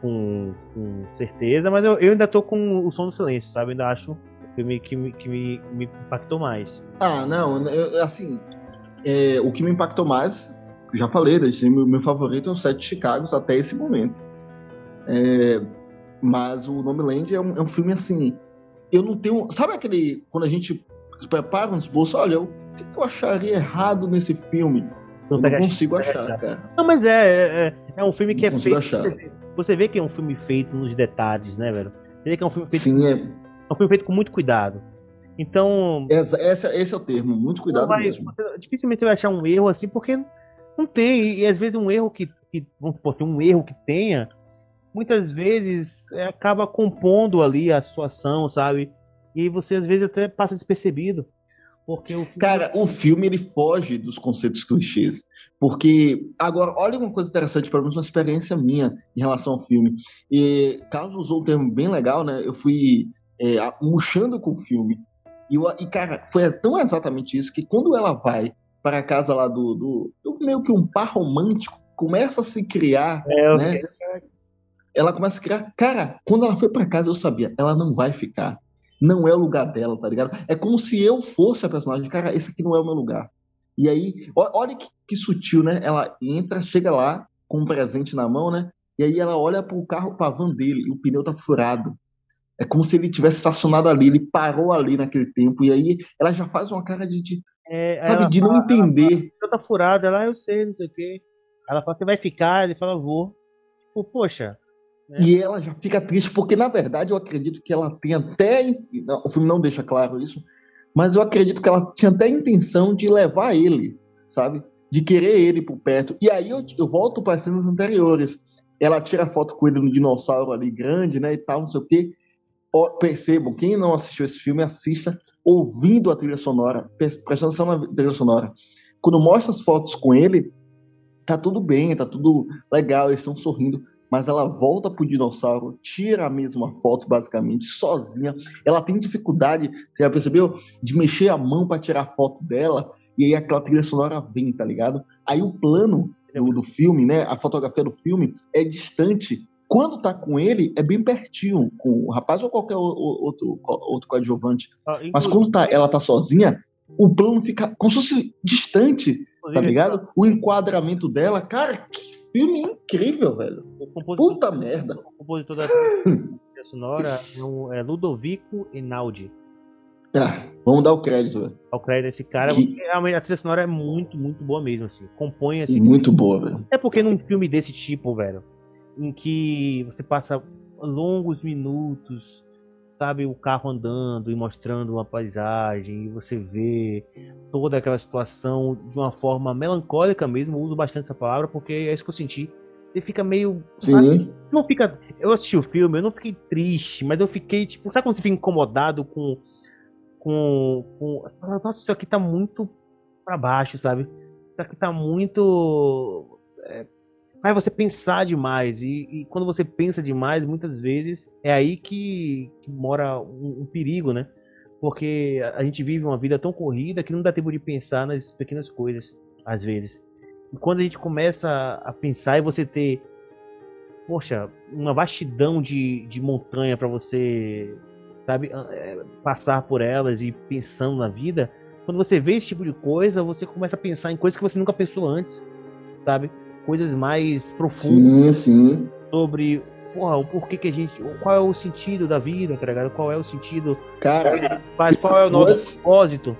Com, com certeza, mas eu, eu ainda tô com o som do silêncio, sabe? Eu ainda acho o filme que, me, que me, me impactou mais. Ah, não, eu- assim, é, o que me impactou mais, já falei, né, meu, meu favorito é o Sete Chicagos até esse momento. É, mas o Nomeland é um, é um filme assim. Eu não tenho. Sabe aquele. Quando a gente prepara um esboço, olha, o que eu acharia errado nesse filme? Não consigo achar, cara. Não, mas é, é, é um filme que Não é feito. achar. Você vê que é um filme feito nos detalhes, né, velho? Você vê que é um filme feito, Sim, é, é um filme feito com muito cuidado. Então, essa, essa- esse é o termo. Muito cuidado vai- mesmo. você- dificilmente você vai achar um erro assim, porque não tem. E, e às vezes um erro que, que vamos supor, tem um erro que tenha, muitas vezes é, acaba compondo ali a situação, sabe? E você às vezes até passa despercebido. Porque o filme- Cara, o filme ele foge dos conceitos clichês. Porque, agora, olha uma coisa interessante, pelo menos uma experiência minha em relação ao filme. E Carlos usou um termo bem legal, né? Eu fui é, murchando com o filme. E, eu- e, cara, foi tão exatamente isso que quando ela vai para a casa lá do, do, do meio que um par romântico, começa a se criar, é, né? ela começa a criar. Cara, quando ela foi pra casa, eu sabia, ela não vai ficar. Não é o lugar dela, tá ligado? É como se eu fosse a personagem. Cara, esse aqui não é o meu lugar. E aí, olha que, que sutil, né? Ela entra, chega lá com um presente na mão, né? E aí ela olha pro carro, pra van dele, e o pneu tá furado. É como se ele tivesse estacionado ali, ele parou ali naquele tempo. E aí ela já faz uma cara de, de, é, sabe, ela de não fala- entender. ela tá furada, ela, "Ah, eu sei, não sei o quê. Ela fala, você vai ficar? Ele fala, vou. Tipo, poxa, né? E ela já fica triste, porque na verdade eu acredito que ela tem até. O filme não deixa claro isso, mas eu acredito que ela tinha até a intenção de levar ele, sabe? De querer ele por perto. E aí eu, eu volto para as cenas anteriores. Ela tira foto com ele no dinossauro ali grande, né? E tal, não sei o quê. Percebam, quem não assistiu esse filme, assista ouvindo a trilha sonora, pre- prestando atenção na trilha sonora. Quando mostra as fotos com ele, tá tudo bem, tá tudo legal, eles estão sorrindo mas ela volta pro dinossauro, tira a mesma foto, basicamente, sozinha. Ela tem dificuldade, você já percebeu? De mexer a mão para tirar a foto dela, e aí aquela trilha sonora vem, tá ligado? Aí o plano do, do filme, né? A fotografia do filme é distante. Quando tá com ele, é bem pertinho, com o rapaz ou qualquer outro, outro coadjuvante. Ó, Mas quando tá, ela tá sozinha, o plano fica como se fosse distante, tá ligado? O enquadramento dela, cara, que filme incrível, velho. O Puta merda. o compositor da trilha sonora é, um- é Ludovico Einaudi. Ah, vamos dar o crédito, velho. Ao crédito desse cara, Que- realmente a trilha sonora é muito, muito boa mesmo, assim. Compõe, assim. Muito boa, velho. É porque num filme desse tipo, velho, em que você passa longos minutos, sabe, o carro andando e mostrando uma paisagem, e você vê toda aquela situação de uma forma melancólica mesmo, eu uso bastante essa palavra porque é isso que eu senti. Você fica meio. sabe, Sim. não fica. Eu assisti o filme, eu não fiquei triste, mas eu fiquei, tipo, sabe quando você fica incomodado com. com. com Nossa, isso aqui tá muito pra baixo, sabe? Isso aqui tá muito. É, faz você pensar demais. E, e quando você pensa demais, muitas vezes é aí que, que mora um, um perigo, né? Porque a- gente vive uma vida tão corrida que não dá tempo de pensar nas pequenas coisas, às vezes. E quando a gente começa a pensar e você ter poxa, uma vastidão de, de montanha para você, sabe, é, passar por elas e pensando na vida. Quando você vê esse tipo de coisa, você começa a pensar em coisas que você nunca pensou antes, sabe? Coisas mais profundas Sim, sim. sobre, porra, o porquê que a gente, qual é o sentido da vida, tá ligado? Qual é o sentido Cara, faz, qual é o nosso Você- propósito,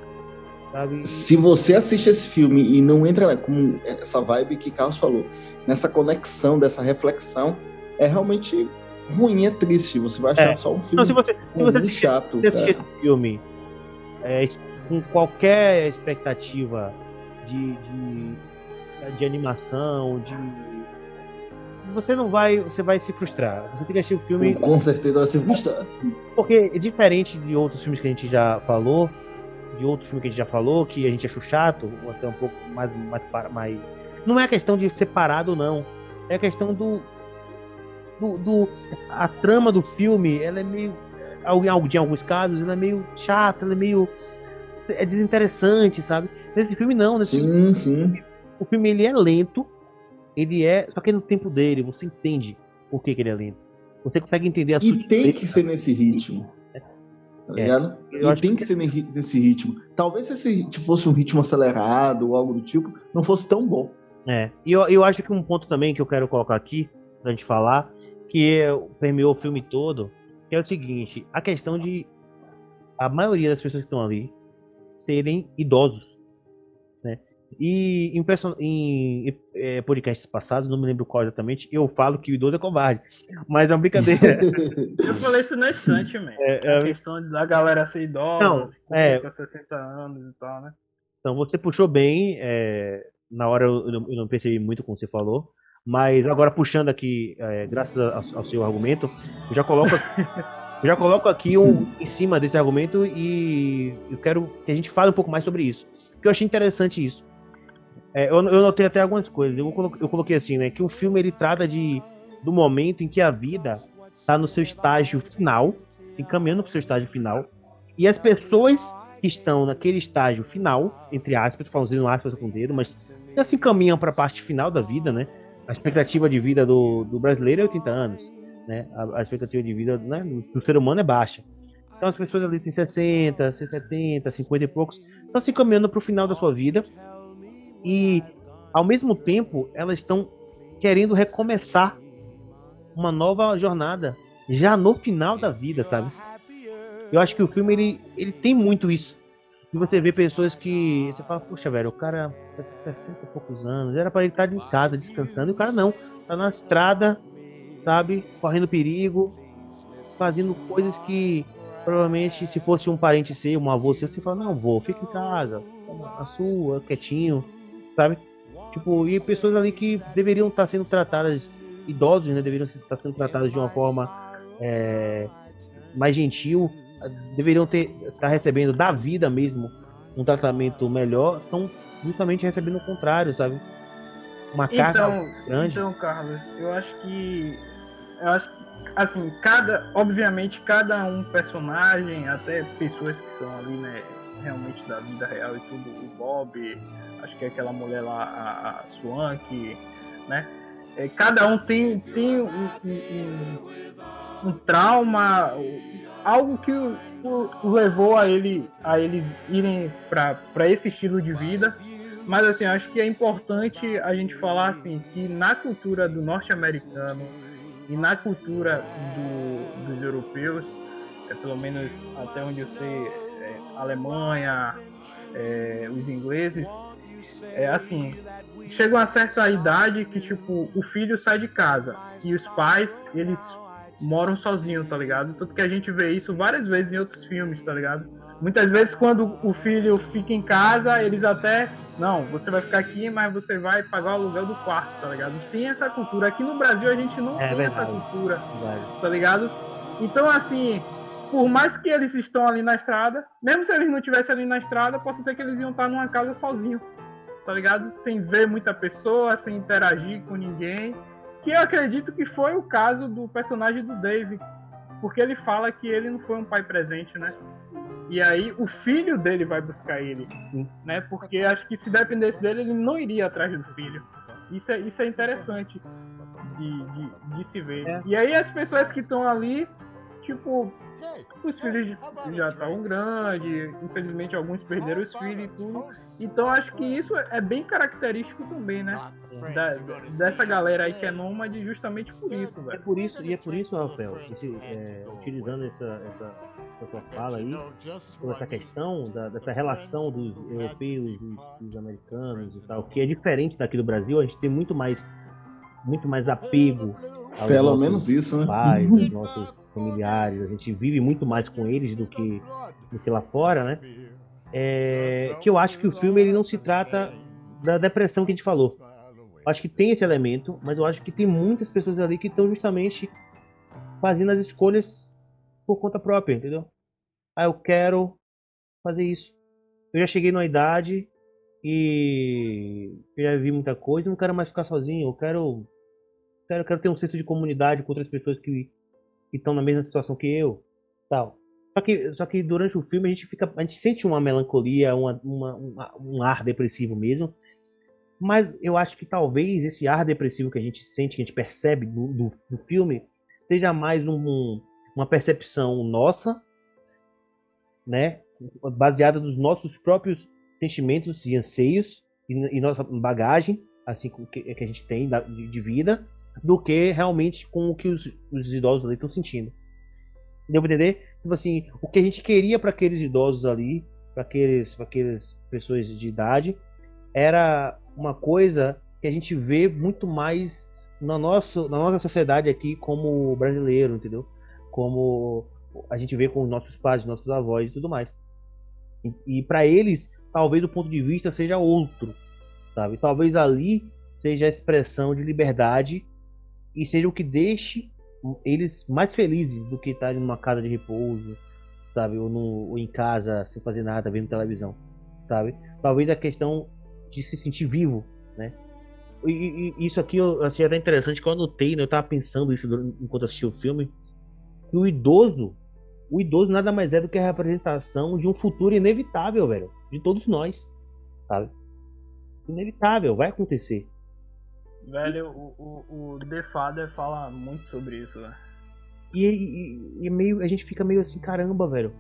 sabe? se você assiste esse filme e não entra com essa vibe que Carlos falou, nessa conexão, dessa reflexão, é realmente ruim, é triste. Você vai achar É. só um Não, filme se você, se você assistir chato. Se assistir esse filme é, com qualquer expectativa de, de, de animação, de. Você não vai. Você vai se frustrar. Você tem que assistir o filme. Com certeza vai ser frustrado. Porque é diferente de outros filmes que a gente já falou, de outros filmes que a gente já falou, que a gente achou chato, ou até um pouco mais. mais, para- mais... Não é questão de ser parado, não. É a questão do. do, do- a trama do filme, ela é meio. Em algu- em alguns casos, ela é meio chata, ela é meio. É desinteressante, sabe? Nesse filme, não. Nesse filme, Sim, sim. O filme ele é lento, ele é. Só que no tempo dele, você entende por que, que ele é lento. Você consegue entender a E tem que ser nesse ritmo. Tá É. ligado? Eu E tem que- que ser ne- nesse ritmo. Talvez se esse ritmo fosse um ritmo acelerado ou algo do tipo, não fosse tão bom. É. E eu, eu acho que um ponto também que eu quero colocar aqui, pra gente falar, que é, permeou o filme todo, que é o seguinte, a questão de a maioria das pessoas que estão ali serem idosos? E em, em, em é, podcasts passados, não me lembro qual exatamente, eu falo que o idoso é covarde. Mas é uma brincadeira. eu falei isso na estante, man. É, é, a questão da galera ser idosa, não, é, com 60 anos e tal, né? Então você puxou bem. É, na hora eu não, eu não, percebi muito como você falou. Mas agora puxando aqui, é, graças ao, ao, seu argumento, eu já coloco. eu já coloco aqui um, em cima desse argumento e eu quero que a gente fale um pouco mais sobre isso. Porque eu achei interessante isso. É, eu, eu notei até algumas coisas. Eu coloquei, eu coloquei assim, né? Que o filme ele trata de, do momento em que a vida está no seu estágio final, se encaminhando para o seu estágio final, e as pessoas que estão naquele estágio final, entre aspas, tô falando aspas com o dedo, mas já se encaminham para a parte final da vida, né? A expectativa de vida do, do brasileiro é 80 anos, né? A, a expectativa de vida né, do ser humano é baixa. Então as pessoas ali têm 60, 70, 50 e poucos, estão se encaminhando para o final da sua vida e, ao mesmo tempo, elas estão querendo recomeçar uma nova jornada já no final da vida, sabe? Eu acho que o filme ele, ele tem muito isso. E você vê pessoas que você fala, poxa, velho, o cara tá 60 e poucos anos, era para ele estar em casa descansando, e o cara não, tá na estrada, sabe, correndo perigo, fazendo coisas que provavelmente se fosse um parente seu, um avô seu, você fala, não, vou, fica em casa, a sua, quietinho, sabe? Tipo, e pessoas ali que deveriam estar sendo tratadas, idosos, né? Deveriam estar sendo tratadas de uma forma é, mais gentil, deveriam ter estar recebendo da vida mesmo um tratamento melhor, estão justamente recebendo o contrário, sabe? Uma carga então, grande. Então, Carlos, eu acho que eu acho que assim, cada, obviamente, cada um personagem, até pessoas que são ali, né, realmente da vida real e tudo, o Bob, acho que é aquela mulher lá, a, a Swank, né? É, cada um tem, tem um, um, um trauma, algo que o, o, levou a ele a eles irem para esse estilo de vida. Mas assim, acho que é importante a gente falar assim que na cultura do norte-americano e na cultura do, dos europeus, é pelo menos até onde eu sei, é, Alemanha, é, os ingleses, é assim, chega uma certa idade que, tipo, o filho sai de casa e os pais, eles moram sozinhos, tá ligado? Tanto que a gente vê isso várias vezes em outros filmes, tá ligado? Muitas vezes quando o filho fica em casa, eles até, não, você vai ficar aqui, mas você vai pagar o aluguel do quarto, tá ligado? Tem essa cultura. Aqui no Brasil a gente não é tem verdade. essa cultura, tá ligado? Então, assim, por mais que eles estão ali na estrada, mesmo se eles não estivessem ali na estrada, possa ser que eles iam estar numa casa sozinho, tá ligado? Sem ver muita pessoa, sem interagir com ninguém. Que eu acredito que foi o caso do personagem do Dave, porque ele fala que ele não foi um pai presente, né? E aí o filho dele vai buscar ele, né? Porque acho que se dependesse dele, ele não iria atrás do filho. Isso é, isso é interessante de, de, de se ver. É. E aí as pessoas que estão ali, tipo, os filhos já estavam grandes, infelizmente alguns perderam os filhos e tudo. Então acho que isso é bem característico também, né? Da, dessa galera aí que é nômade justamente por isso, velho. É por isso, e é por isso, Rafael, esse, é, utilizando essa, essa, essa fala aí, sobre essa questão da, dessa relação dos europeus e dos americanos e tal, que é diferente daqui do Brasil, a gente tem muito mais muito mais apego pelo menos isso, né? Pais, aos nossos familiares, a gente vive muito mais com eles do que, do que lá fora, né? É, que eu acho que o filme ele não se trata da depressão que a gente falou. Acho que tem esse elemento, mas eu acho que tem muitas pessoas ali que estão justamente fazendo as escolhas por conta própria, entendeu? Ah, eu quero fazer isso. Eu já cheguei numa idade e já vi muita coisa, não quero mais ficar sozinho, eu quero quero, quero ter um senso de comunidade com outras pessoas que que estão na mesma situação que eu, tal. Só que, só que durante o filme a gente fica, a gente sente uma melancolia, uma, uma, uma, um ar depressivo mesmo. Mas eu acho que talvez esse ar depressivo que a gente sente, que a gente percebe do, do, do filme, seja mais um, uma percepção nossa, né, baseada nos nossos próprios sentimentos e anseios e, e nossa bagagem, assim que, que a gente tem de, de vida, do que realmente com o que os, os idosos ali estão sentindo. Deu pra entender? Tipo assim, o que a gente queria para aqueles idosos ali, para aqueles, pra aqueles pessoas de idade, era uma coisa que a gente vê muito mais na nossa, na nossa sociedade aqui como brasileiro, entendeu? Como a gente vê com nossos pais, nossos avós e tudo mais. E, e para eles, talvez o ponto de vista seja outro, sabe? Talvez ali seja a expressão de liberdade e seja o que deixe eles mais felizes do que estarem numa casa de repouso, sabe? Ou, no, ou em casa sem fazer nada, vendo televisão, sabe? Talvez a questão de se sentir vivo, né? E, e isso aqui eu achei até interessante que eu anotei, né? Eu tava pensando isso enquanto assistia o filme. Que o idoso, o idoso nada mais é do que a representação de um futuro inevitável, velho. De todos nós, sabe? Inevitável, vai acontecer. Velho, o, o, o The Father fala muito sobre isso, né? E, e, e, meio, a gente fica meio assim, caramba, velho.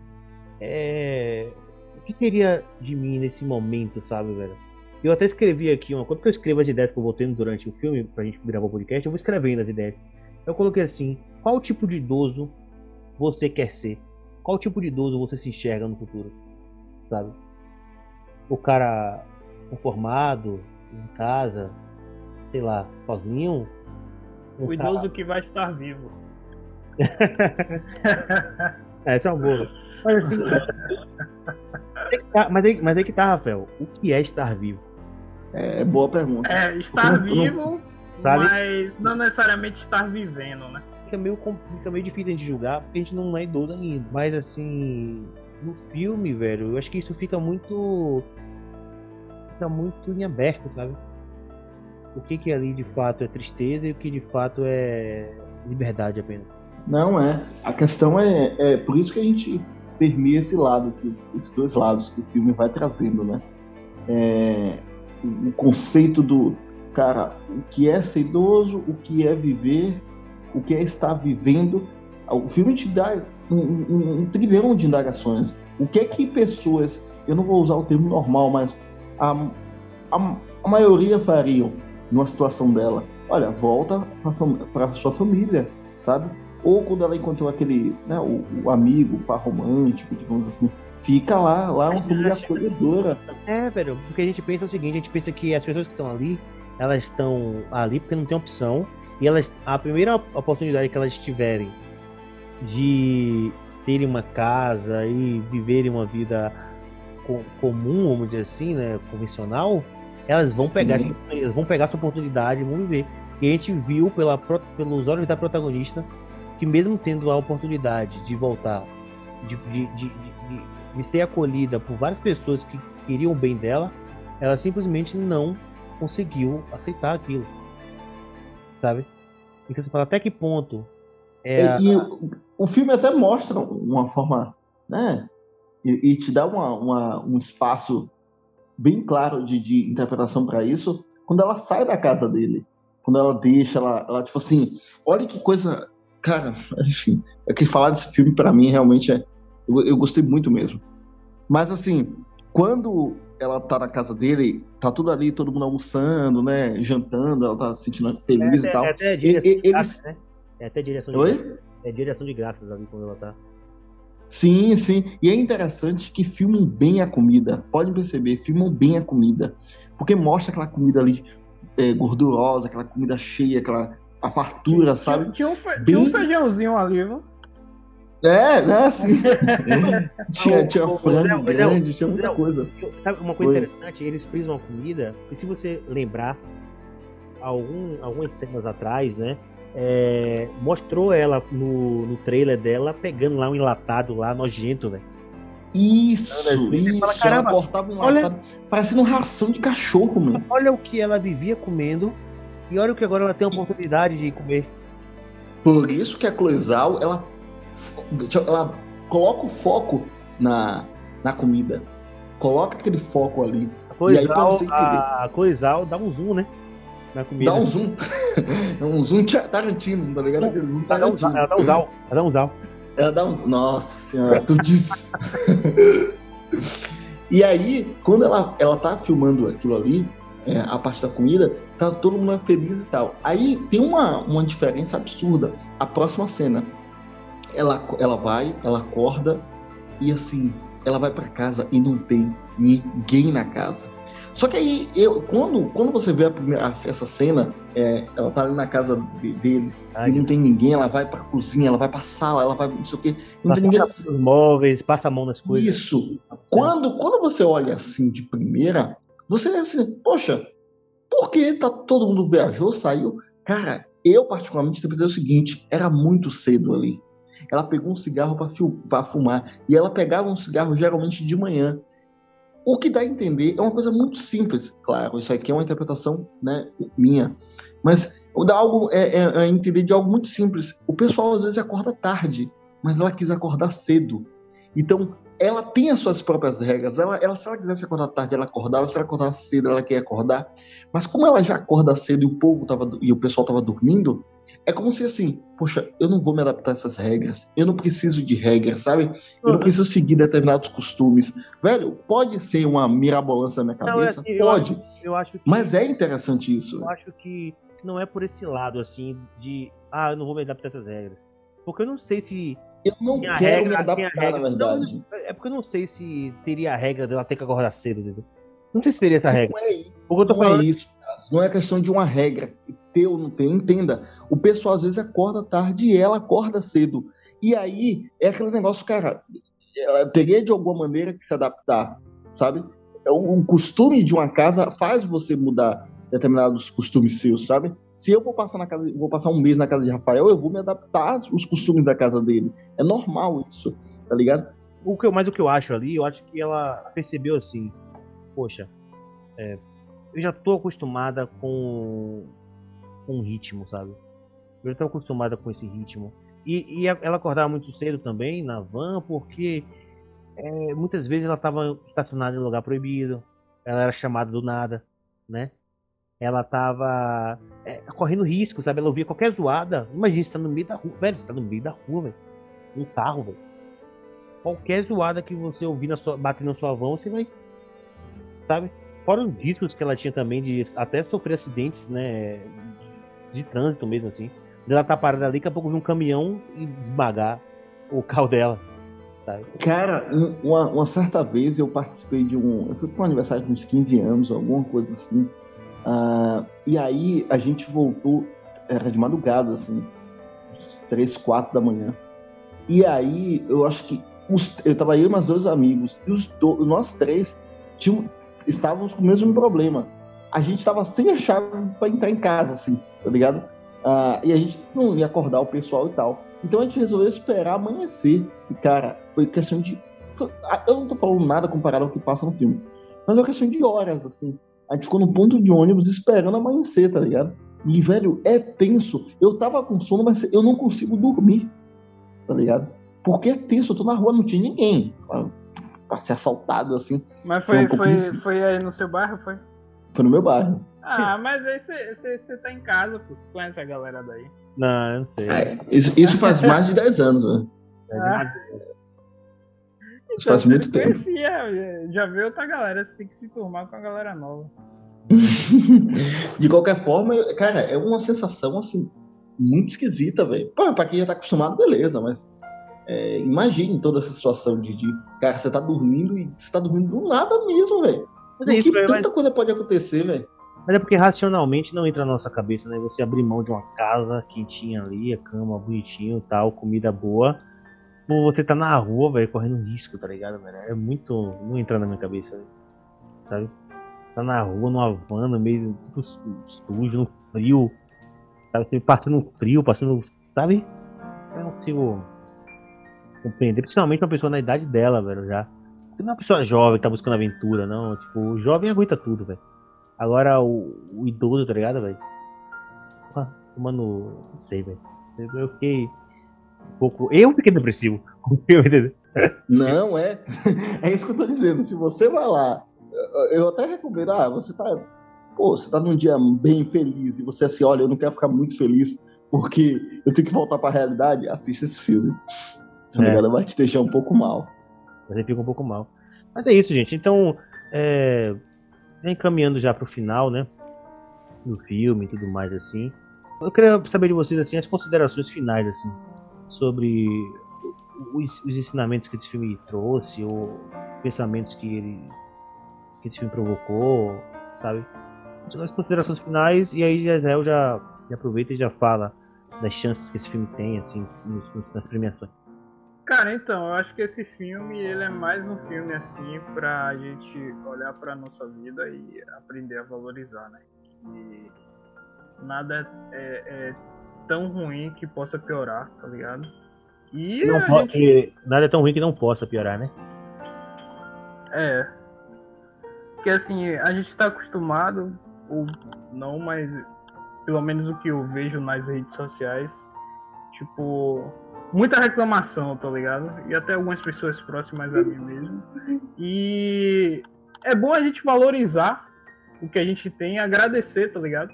É... O que seria de mim nesse momento, sabe, velho? Eu até escrevi aqui, uma quando eu escrevo as ideias que eu vou tendo durante o filme, pra gente gravar o podcast, eu vou escrevendo as ideias. Eu coloquei assim: qual tipo de idoso você quer ser? Qual tipo de idoso você se enxerga no futuro? Sabe? O cara conformado, em casa, sei lá, sozinho? Um o idoso cara... que vai estar vivo. Essa é uma boa. Mas assim. mas, aí, mas aí que tá, Rafael. O que é estar vivo? É, boa pergunta. É, estar vivo, Sabe? mas não necessariamente estar vivendo, né? Fica meio, fica meio difícil de julgar, porque a gente não é idoso ainda. Mas assim, no filme, velho, eu acho que isso fica muito. Fica muito em aberto, sabe? O que, que ali de fato é tristeza e o que de fato é liberdade apenas. Não é. A questão é, é por isso que a gente permeia esse lado, que, esses dois lados que o filme vai trazendo, né? É, o conceito do cara, o que é ser idoso, o que é viver, o que é estar vivendo. O filme te dá um, um, um trilhão de indagações. O que é que pessoas, eu não vou usar o termo normal, mas a, a, a maioria fariam numa situação dela? Olha, volta para sua família, sabe? Ou quando ela encontrou aquele, né, o, o amigo, o par romântico, digamos assim, fica lá, lá é uma família acolhedora. É, velho, porque a gente pensa o seguinte, a gente pensa que as pessoas que estão ali, elas estão ali porque não tem opção, e elas, a primeira oportunidade que elas tiverem de terem uma casa e viverem uma vida comum, vamos dizer assim, né, convencional, elas vão pegar, uhum. elas vão pegar essa oportunidade vão viver. E a gente viu pela, pelos olhos da protagonista que mesmo tendo a oportunidade de voltar, de, de, de, de, ser acolhida por várias pessoas que queriam o bem dela, ela simplesmente não conseguiu aceitar aquilo. Sabe? Então você fala, até que ponto é. A... E, o filme até mostra uma forma, né? E, e te dá uma, uma, um espaço bem claro de, de interpretação para isso quando ela sai da casa dele. Quando ela deixa, ela, ela tipo assim, olha que coisa cara, enfim, é que falar desse filme para mim realmente é. Eu, eu, gostei muito mesmo. Mas assim, quando ela tá na casa dele, tá tudo ali, todo mundo almoçando, né? Jantando, ela tá se sentindo feliz é, e tal. É até direção e, de graças, né? É até direção de Oi? Graças. É direção de graças ali quando ela tá. Sim, sim. E é interessante que filmam bem a comida. Podem perceber, filmam bem a comida. Porque mostra aquela comida ali é, gordurosa, aquela comida cheia, aquela a fartura, sabe? Tinha, um, fe... Bem... tinha um feijãozinho ali, viu? É, né, assim. tinha tinha o, frango grande, tinha muita coisa. Sabe uma coisa Foi. interessante? Eles frisam uma comida, e se você lembrar, algum, algumas cenas atrás, né? É, mostrou ela no, no trailer dela pegando lá um enlatado lá, nojento, velho. Isso, isso. Fala, ela cortava um enlatado, olha, parecendo ração de cachorro, mano. Olha o que ela vivia comendo e olha o que agora ela tem a oportunidade de comer. Por isso que a Cloizal, ela, ela coloca o foco na, na comida. Coloca aquele foco ali. A Cloizal, a Cloizal dá um zoom, né? Na comida. Dá um zoom. um zoom Tarantino, tá ligado? Aquele zoom Tarantino. Ela dá um zal. Ela dá um zal. Ela dá um... Nossa senhora, tu disse. e aí, quando ela, ela tá filmando aquilo ali, é, a parte da comida, tá todo mundo é feliz e tal. Aí tem uma, uma diferença absurda. A próxima cena, ela, ela vai, ela acorda e assim, ela vai para casa e não tem ninguém na casa. Só que aí, eu, quando, quando você vê a primeira, essa cena, é, ela tá ali na casa de, deles Ai, e não tem ninguém, ela vai pra cozinha, ela vai pra sala, ela vai não sei o quê, não tem ninguém. nos móveis, passa a mão nas coisas. Isso. Quando, quando você olha assim de primeira, você é assim, poxa, por que tá, todo mundo viajou, saiu? Cara, eu particularmente interpretei o seguinte, era muito cedo ali. Ela pegou um cigarro para fumar e ela pegava um cigarro geralmente de manhã. O que dá a entender é uma coisa muito simples, claro, isso aqui é uma interpretação né, minha, mas dá algo é, é, é entender de algo muito simples. O pessoal às vezes acorda tarde, mas ela quis acordar cedo. Então, ela tem as suas próprias regras. Ela, ela, se ela quisesse acordar tarde, ela acordava. Se ela acordasse cedo, ela queria acordar. Mas como ela já acorda cedo e o povo tava, e o pessoal tava dormindo, é como se assim, poxa, eu não vou me adaptar a essas regras. Eu não preciso de regras, sabe? Eu não preciso seguir determinados costumes. Velho, pode ser uma mirabolância na minha Não, é cabeça? assim, eu pode. acho- Eu acho que, Mas é interessante isso. eu acho que não é por esse lado, assim, de ah, eu não vou me adaptar a essas regras. Porque eu não sei se. Eu não quero regra, me adaptar, na verdade. É porque eu não sei se teria a regra dela ter que acordar cedo, entendeu? Não sei se teria essa regra. Não é isso. Eu Não é isso, cara. Não é questão de uma regra. Ter ou não ter, entenda. O pessoal às vezes acorda tarde e ela acorda cedo. E aí é aquele negócio, cara, ela teria de alguma maneira que se adaptar, sabe? O, o costume de uma casa faz você mudar determinados costumes seus, sabe? Se eu vou passar na casa, vou passar um mês na casa de Rafael, eu vou me adaptar aos costumes da casa dele. É normal isso, tá ligado? O que eu, mas o que eu acho ali, eu acho que ela percebeu assim, poxa, é, eu já tô acostumada com com o ritmo, sabe? Eu tô acostumada com esse ritmo. E, e ela acordava muito cedo também na van, porque é, muitas vezes ela estava estacionada em lugar proibido, ela era chamada do nada, né? Ela tava é, correndo risco, sabe? Ela ouvia qualquer zoada. Imagina, você tá no meio da rua, velho, você tá no meio da rua, velho. Um carro, velho. Qualquer zoada que você ouvir na sua, bater na sua van, você vai. Sabe? Fora os riscos que ela tinha também de até sofrer acidentes, né? De, trânsito mesmo, assim. Ela tá parada ali, daqui a pouco vir um caminhão e esmagar o carro dela. Sabe? Cara, um- uma, uma certa vez eu participei de um. Eu fui para um aniversário de uns 15 anos, alguma coisa assim. Ah, e aí a gente voltou, era de madrugada, assim, uns 3, 4 da manhã. E aí eu acho que. Os, eu tava eu e mais dois amigos, e os do, nós três tinham, estávamos com o mesmo problema. A gente tava sem a chave para entrar em casa, assim, tá ligado? Ah, e a gente não ia acordar o pessoal e tal. Então a gente resolveu esperar amanhecer. E, cara, foi questão de. ah, Eu não tô falando nada comparado ao que passa no filme. Mas é uma questão de horas, assim. A gente ficou no ponto de ônibus esperando amanhecer, tá ligado? E, velho, é tenso. Eu tava com sono, mas eu não consigo dormir. Tá ligado? Porque é tenso. Eu tô na rua, não tinha ninguém. Pra, pra ser assaltado, assim. Mas Foi foi, foi, foi aí no seu bairro, foi? Foi no meu bairro. Ah, mas aí você- tá em casa, pô. Você conhece a galera daí. Não, eu não sei. É, isso, isso faz mais de 10 anos, velho. É Ah. demais. Isso faz você muito tempo. conhecia, já vê outra galera, você tem que se turmar com a galera nova. de qualquer forma, cara, é uma sensação assim muito esquisita, velho. Pô, Pra quem já tá acostumado, beleza, mas é, imagine toda essa situação de, de, cara, você tá dormindo e você tá dormindo do nada mesmo, velho. Mas é isso, Que tanta mas, coisa pode acontecer, velho. Mas é porque racionalmente não entra na nossa cabeça, né? Você abrir mão de uma casa quentinha ali, a cama bonitinho tal, comida boa. Por você tá na rua, velho, correndo risco, tá ligado, velho? É muito. Não entra na minha cabeça. Sabe? Você tá na rua, numa van, no meio tudo su- sujo, no frio. Sabe? Passando frio, passando. Sabe? Eu não consigo compreender. Principalmente uma pessoa na idade dela, velho, já. Porque não é uma pessoa jovem que tá buscando aventura, não. Tipo, o jovem aguenta tudo, velho. Agora o, o idoso, tá ligado, velho? Mano, não sei, velho. Eu fiquei um pouco. Eu fiquei depressivo? Não, é. É isso que eu tô dizendo. Se você vai lá, eu- até recomendo, ah, você tá. Pô, você tá num dia bem feliz e você assim, olha, eu não quero ficar muito feliz porque eu tenho que voltar pra realidade, assista esse filme. Tá É. ligado? Vai te deixar um pouco mal. Mas fica um pouco mal. Mas é isso, gente. Então, é, encaminhando já pro final, né? do filme e tudo mais, assim. Eu queria saber de vocês, assim, as considerações finais, assim, sobre os, os ensinamentos que esse filme trouxe, ou pensamentos que ele que esse filme provocou, sabe? As considerações finais, e aí Gisele já, já aproveita e já fala das chances que esse filme tem, assim, nas premiações. Cara, então, eu acho que esse filme, ele é mais um filme, assim, pra gente olhar pra nossa vida e aprender a valorizar, né? E nada é, é tão ruim que possa piorar, tá ligado? E não pode, gente... Nada é tão ruim que não possa piorar, né? É. Porque, assim, a gente tá acostumado, ou não, mas pelo menos o que eu vejo nas redes sociais, tipo muita reclamação, tá ligado? E até algumas pessoas próximas a mim mesmo. E é bom a gente valorizar o que a gente tem e agradecer, tá ligado?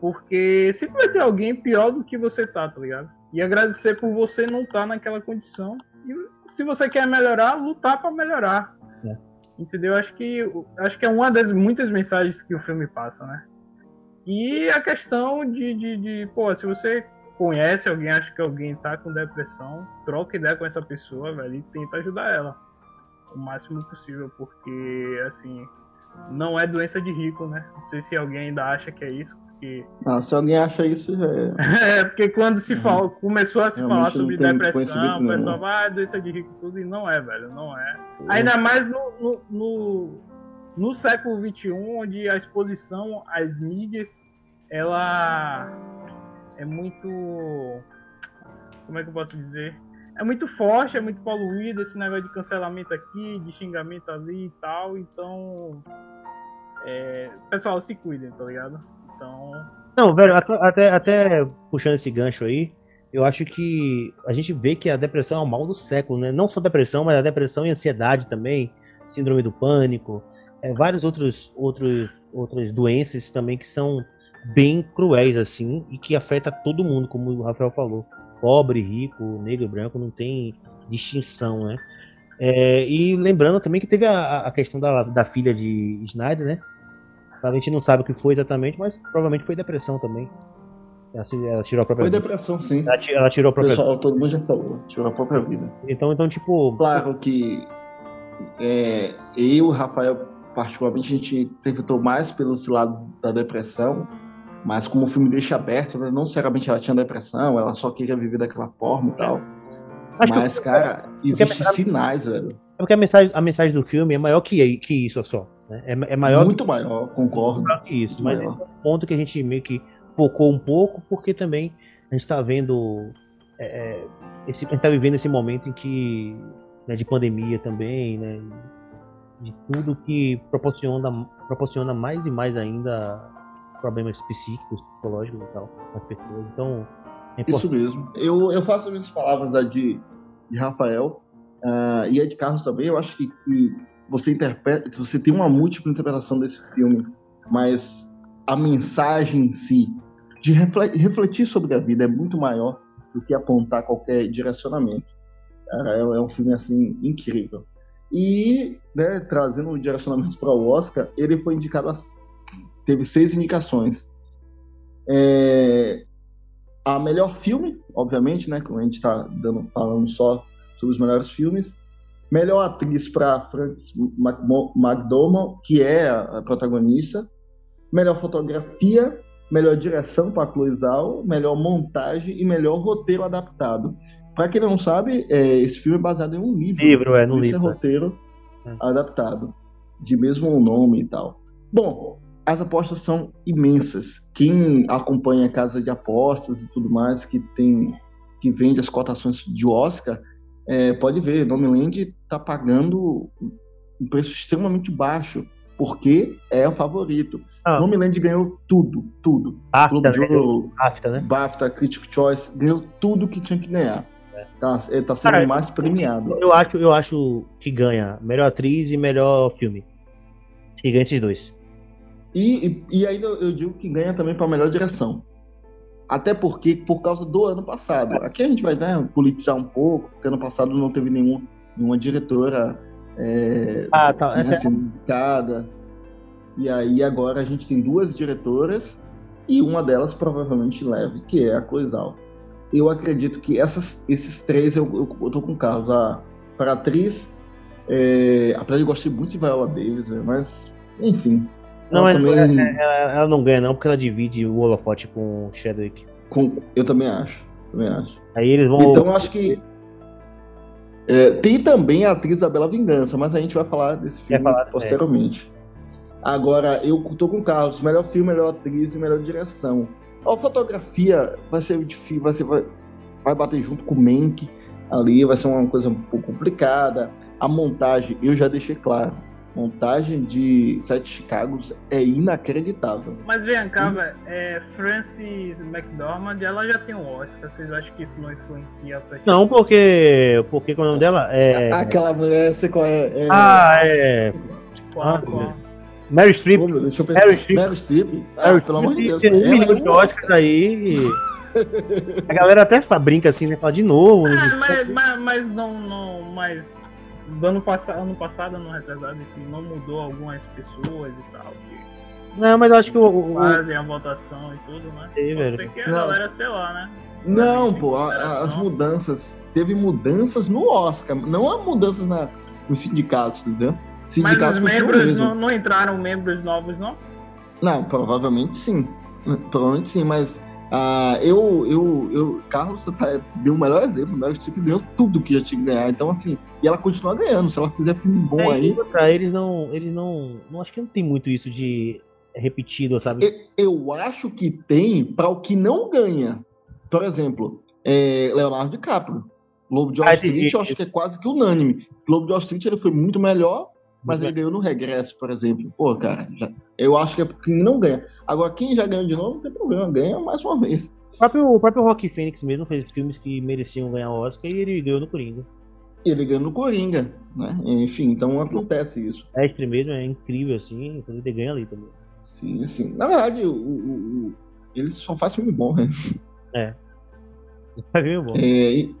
Porque sempre vai ter alguém pior do que você tá, tá ligado? E agradecer por você não estar tá naquela condição. E se você quer melhorar, lutar para melhorar. É. Entendeu? Acho que, acho que é uma das muitas mensagens que o filme passa, né? E a questão de, de, de pô, se você conhece alguém, acha que alguém tá com depressão, troca ideia com essa pessoa, velho, e tenta ajudar ela o máximo possível, porque, assim, não é doença de rico, né? Não sei se alguém ainda acha que é isso, porque... Ah, se alguém acha isso, já é. é, porque quando se fala, começou a se Realmente falar sobre depressão, o pessoal vai, ah, doença de rico tudo, e não é, velho, não é. Ainda mais no, no, no, no século XXI, onde a exposição às mídias, ela é muito. Como é que eu posso dizer? É muito forte, é muito poluído esse negócio de cancelamento aqui, de xingamento ali e tal. Então. É... Pessoal, se cuidem, tá ligado? Então. Não, velho, até, até puxando esse gancho aí, eu acho que a gente vê que a depressão é o mal do século, né? Não só depressão, mas a depressão e ansiedade também, síndrome do pânico, é, vários outros, outros outras doenças também que são bem cruéis, assim, e que afeta todo mundo, como o Rafael falou. Pobre, rico, negro, branco, não tem distinção, né? É, e lembrando também que teve a, a questão da, da, filha de Snyder, né? A gente não sabe o que foi exatamente, mas provavelmente foi depressão também. Ela, ela tirou a própria Foi vida. depressão, sim. Ela, ela tirou a própria Pessoal, vida. Todo mundo já falou, tirou a própria vida. Então, então tipo. Claro que é, eu, Rafael, particularmente, a gente tentou mais pelo lado da depressão, mas como o filme deixa aberto, não necessariamente ela tinha depressão, ela só queria viver daquela forma e tal. Acho mas, que, cara, existem sinais, velho. É porque a mensagem, a mensagem do filme é maior que, que isso só. Né? É, é maior Muito que, maior, concordo. Maior que isso. Muito mas maior. é um ponto que a gente meio que focou um pouco, porque também a gente está vendo. É, é, esse, a gente tá vivendo esse momento em que. Né, de pandemia também, né? De tudo que proporciona, proporciona mais e mais ainda problemas psíquicos, psicológicos e tal nas pessoas. Então, é Isso mesmo. Eu, eu faço as minhas palavras da de, de Rafael uh, e a de Carlos também. Eu acho que, que você interpreta, você tem uma múltipla interpretação desse filme, mas a mensagem em si de refletir sobre a vida é muito maior do que apontar qualquer direcionamento. É, é um filme assim incrível. E, né, trazendo o direcionamento para o Oscar, ele foi indicado a teve seis indicações. É, a melhor filme, obviamente, né? Como a gente está falando só sobre os melhores filmes. Melhor atriz para Frances McDormand, que é a protagonista. Melhor fotografia, melhor direção para Chloe Zhao, melhor montagem e melhor roteiro adaptado. Para quem não sabe, é, esse filme é baseado em um livro. Livro, é, no livro. é roteiro é. adaptado, de mesmo nome e tal. Bom, as apostas são imensas. Quem acompanha a casa de apostas e tudo mais, que tem que vende as cotações de Oscar, é, pode ver, Nomeland está pagando um preço extremamente baixo, porque é o favorito. Ah. Nomeland ganhou tudo, tudo. BAFTA, Globo de né? Ouro, BAFTA, né? BAFTA, Critical Choice, ganhou tudo que tinha que ganhar. É. Tá, ele tá sendo Cara, mais premiado. Eu acho, eu acho que ganha melhor atriz e melhor filme. Que ganha esses dois. E, e, e ainda eu digo que ganha também para melhor direção. Até porque, por causa do ano passado. Aqui a gente vai né, politizar um pouco, porque ano passado não teve nenhum, nenhuma diretora é, ah, tá. Essa... É indicada. E aí agora a gente tem duas diretoras e uma delas provavelmente leve, que é a Cloizal. Eu acredito que essas, esses três eu, eu, eu tô com o Carlos. A, para atriz, é, apesar de gostar muito de Viola Davis, né, mas enfim. Não, ela também- ela, ela- ela não ganha não, porque ela divide o holofote com o Chadwick. com- eu também acho. Também acho. Aí eles vão. Então eu acho que. é, tem também a atriz Isabela Vingança, mas a gente vai falar desse filme falar, é. posteriormente. Agora, eu tô com o Carlos, melhor filme, melhor atriz e melhor direção. A fotografia vai ser difícil, vai, ser, vai, vai bater junto com o Mank ali, vai ser uma coisa um pouco complicada. A montagem, eu já deixei claro. Montagem de Sete Chicagos é inacreditável. Mas vem cá, velho, é, Frances McDormand, ela já tem um Oscar. Vocês acham que isso não influencia pra Não, porque. Porque é o nome dela? É. Aquela mulher, sei qual é. é... Ah, é. Qual, Ah, qual? Mary Streep. Pô, meu, deixa eu pensar. Meryl Streep. Meryl Streep? Ah, Meryl pelo amor de Deus. Streep tem um ela milhão é de Oscars aí. A galera até brinca assim, né? Fala de novo. né? Ah, mas, mas, mas não, não, mas do ano passado, ano passado, ano retrasado, enfim, não mudou algumas pessoas e tal, que Não, mas eu acho que o. fazem a votação e tudo, né? Sim, Pode ser que a Não. galera, sei lá, né? Não, em pô, as mudanças. Teve mudanças no Oscar, não há mudanças na, nos sindicatos, entendeu? Mas Sindicatos os continuam membros mesmo. não, não entraram membros novos, não? Não, provavelmente sim. Provavelmente sim, mas ah, eu, eu, eu. Carlos, você tá, deu o melhor exemplo. Meryl Streep ganhou tudo que já tinha que ganhar. Então, assim, e ela continua ganhando. Se ela fizer filme bom É, aí. eles não. Eles não. Não acho que não tem muito isso de repetido, sabe? E- Eu acho que tem para o que não ganha. Por exemplo, é, Leonardo DiCaprio. Lobo de Wall Ah. Street, eu acho que é quase que unânime. Lobo de Wall Street ele foi muito melhor, mas ele ganhou no regresso, por exemplo. Pô, cara, já- eu acho que é porque não ganha. Agora, quem já ganhou de novo, não tem problema, ganha mais uma vez. O próprio, o próprio Rock Phoenix mesmo fez filmes que mereciam ganhar o Oscar e ele ganhou no Coringa. Ele ganhou no Coringa, né? Enfim, então acontece isso. Mestre mesmo é incrível assim, então ele ganha ali também. Sim, sim. Na verdade, o, o- o- ele só faz filme bom, né? Vai ver bom. É, e-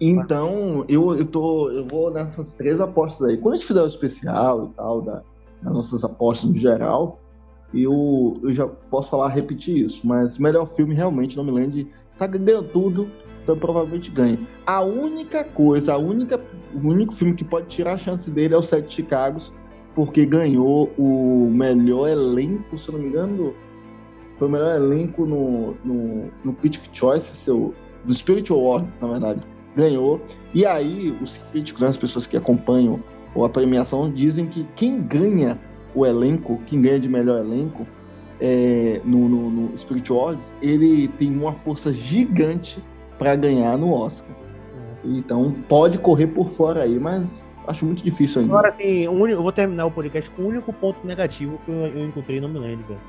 então, eu, eu, tô, eu vou nessas três apostas aí. Quando a gente fizer o especial e tal, da, das nossas apostas no geral, eu, eu já posso falar, repetir isso. Mas melhor filme, realmente, Nomeland tá ganhando tudo, então provavelmente ganha. A única coisa, a única, o único filme que pode tirar a chance dele é o Sete Chicagos, porque ganhou o melhor elenco, se eu não me engano, foi o melhor elenco no, no, no Critic Choice, seu, no Spirit Awards, na verdade, ganhou. E aí, os críticos, né, as pessoas que acompanham a premiação, dizem que quem ganha o elenco, quem ganha de melhor elenco é, no, no, no Spirit Awards, ele tem uma força gigante para ganhar no Oscar. Então, pode correr por fora aí, mas acho muito difícil ainda. Agora, assim, eu vou terminar o podcast com o único ponto negativo que eu, eu encontrei no Milênio, velho.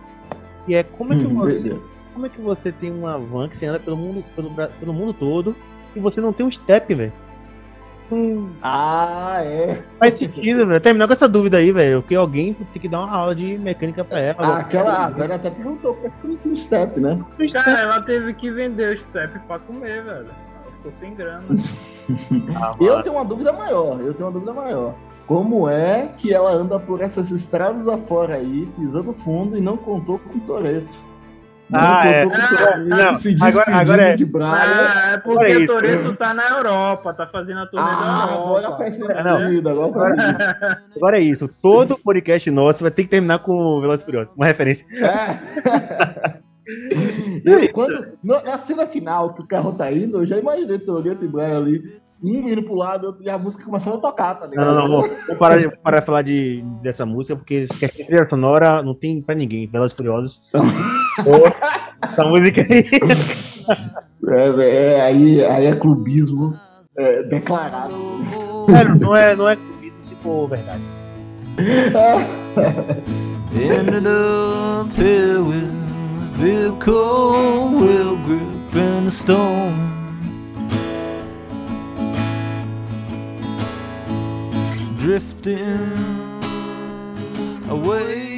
E é como é que Hum, você. beleza. Como é que você tem uma van que você anda pelo mundo, pelo, pelo mundo todo e você não tem um step, velho? Não Ah, é. faz sentido, velho. Terminar com essa dúvida aí, velho. Porque alguém tem que dar uma aula de mecânica pra ela. Ah, aquela. A velha até perguntou por que você não tem um step, né? Cara, ela teve que vender o step pra comer, velho. Ela ficou sem grana. Ah, Eu tenho uma dúvida maior, eu tenho uma dúvida maior. Como é que ela anda por essas estradas afora aí, pisando fundo e não contou com o Toreto? Não Ah, é. Ah, não, se agora- agora é- de Braga. Ah, é porque o Toreto tá na Europa, tá fazendo a turnê Ah, da agora Europa. faz Não. sentido, agora faz sentido. Agora é isso. Todo podcast nosso vai ter que terminar com o Velozes Furiosos. Uma referência. É. Eu, quando, na na cena final que o carro tá indo, eu já imaginei Toreto e Brian ali, um indo pro lado e a música começando a tocar, tá ligado? Não, não, não. Vou, vou parar, de, parar de falar de, dessa música, porque que a trilha sonora não tem pra ninguém. Velozes Furiosos. Pô, essa música aí. É, velho, é, aí, aí é clubismo é, declarado. Sério, não é, não é comigo se for verdade. Ended up here with vehicle wheel grip and a stone. Drifting away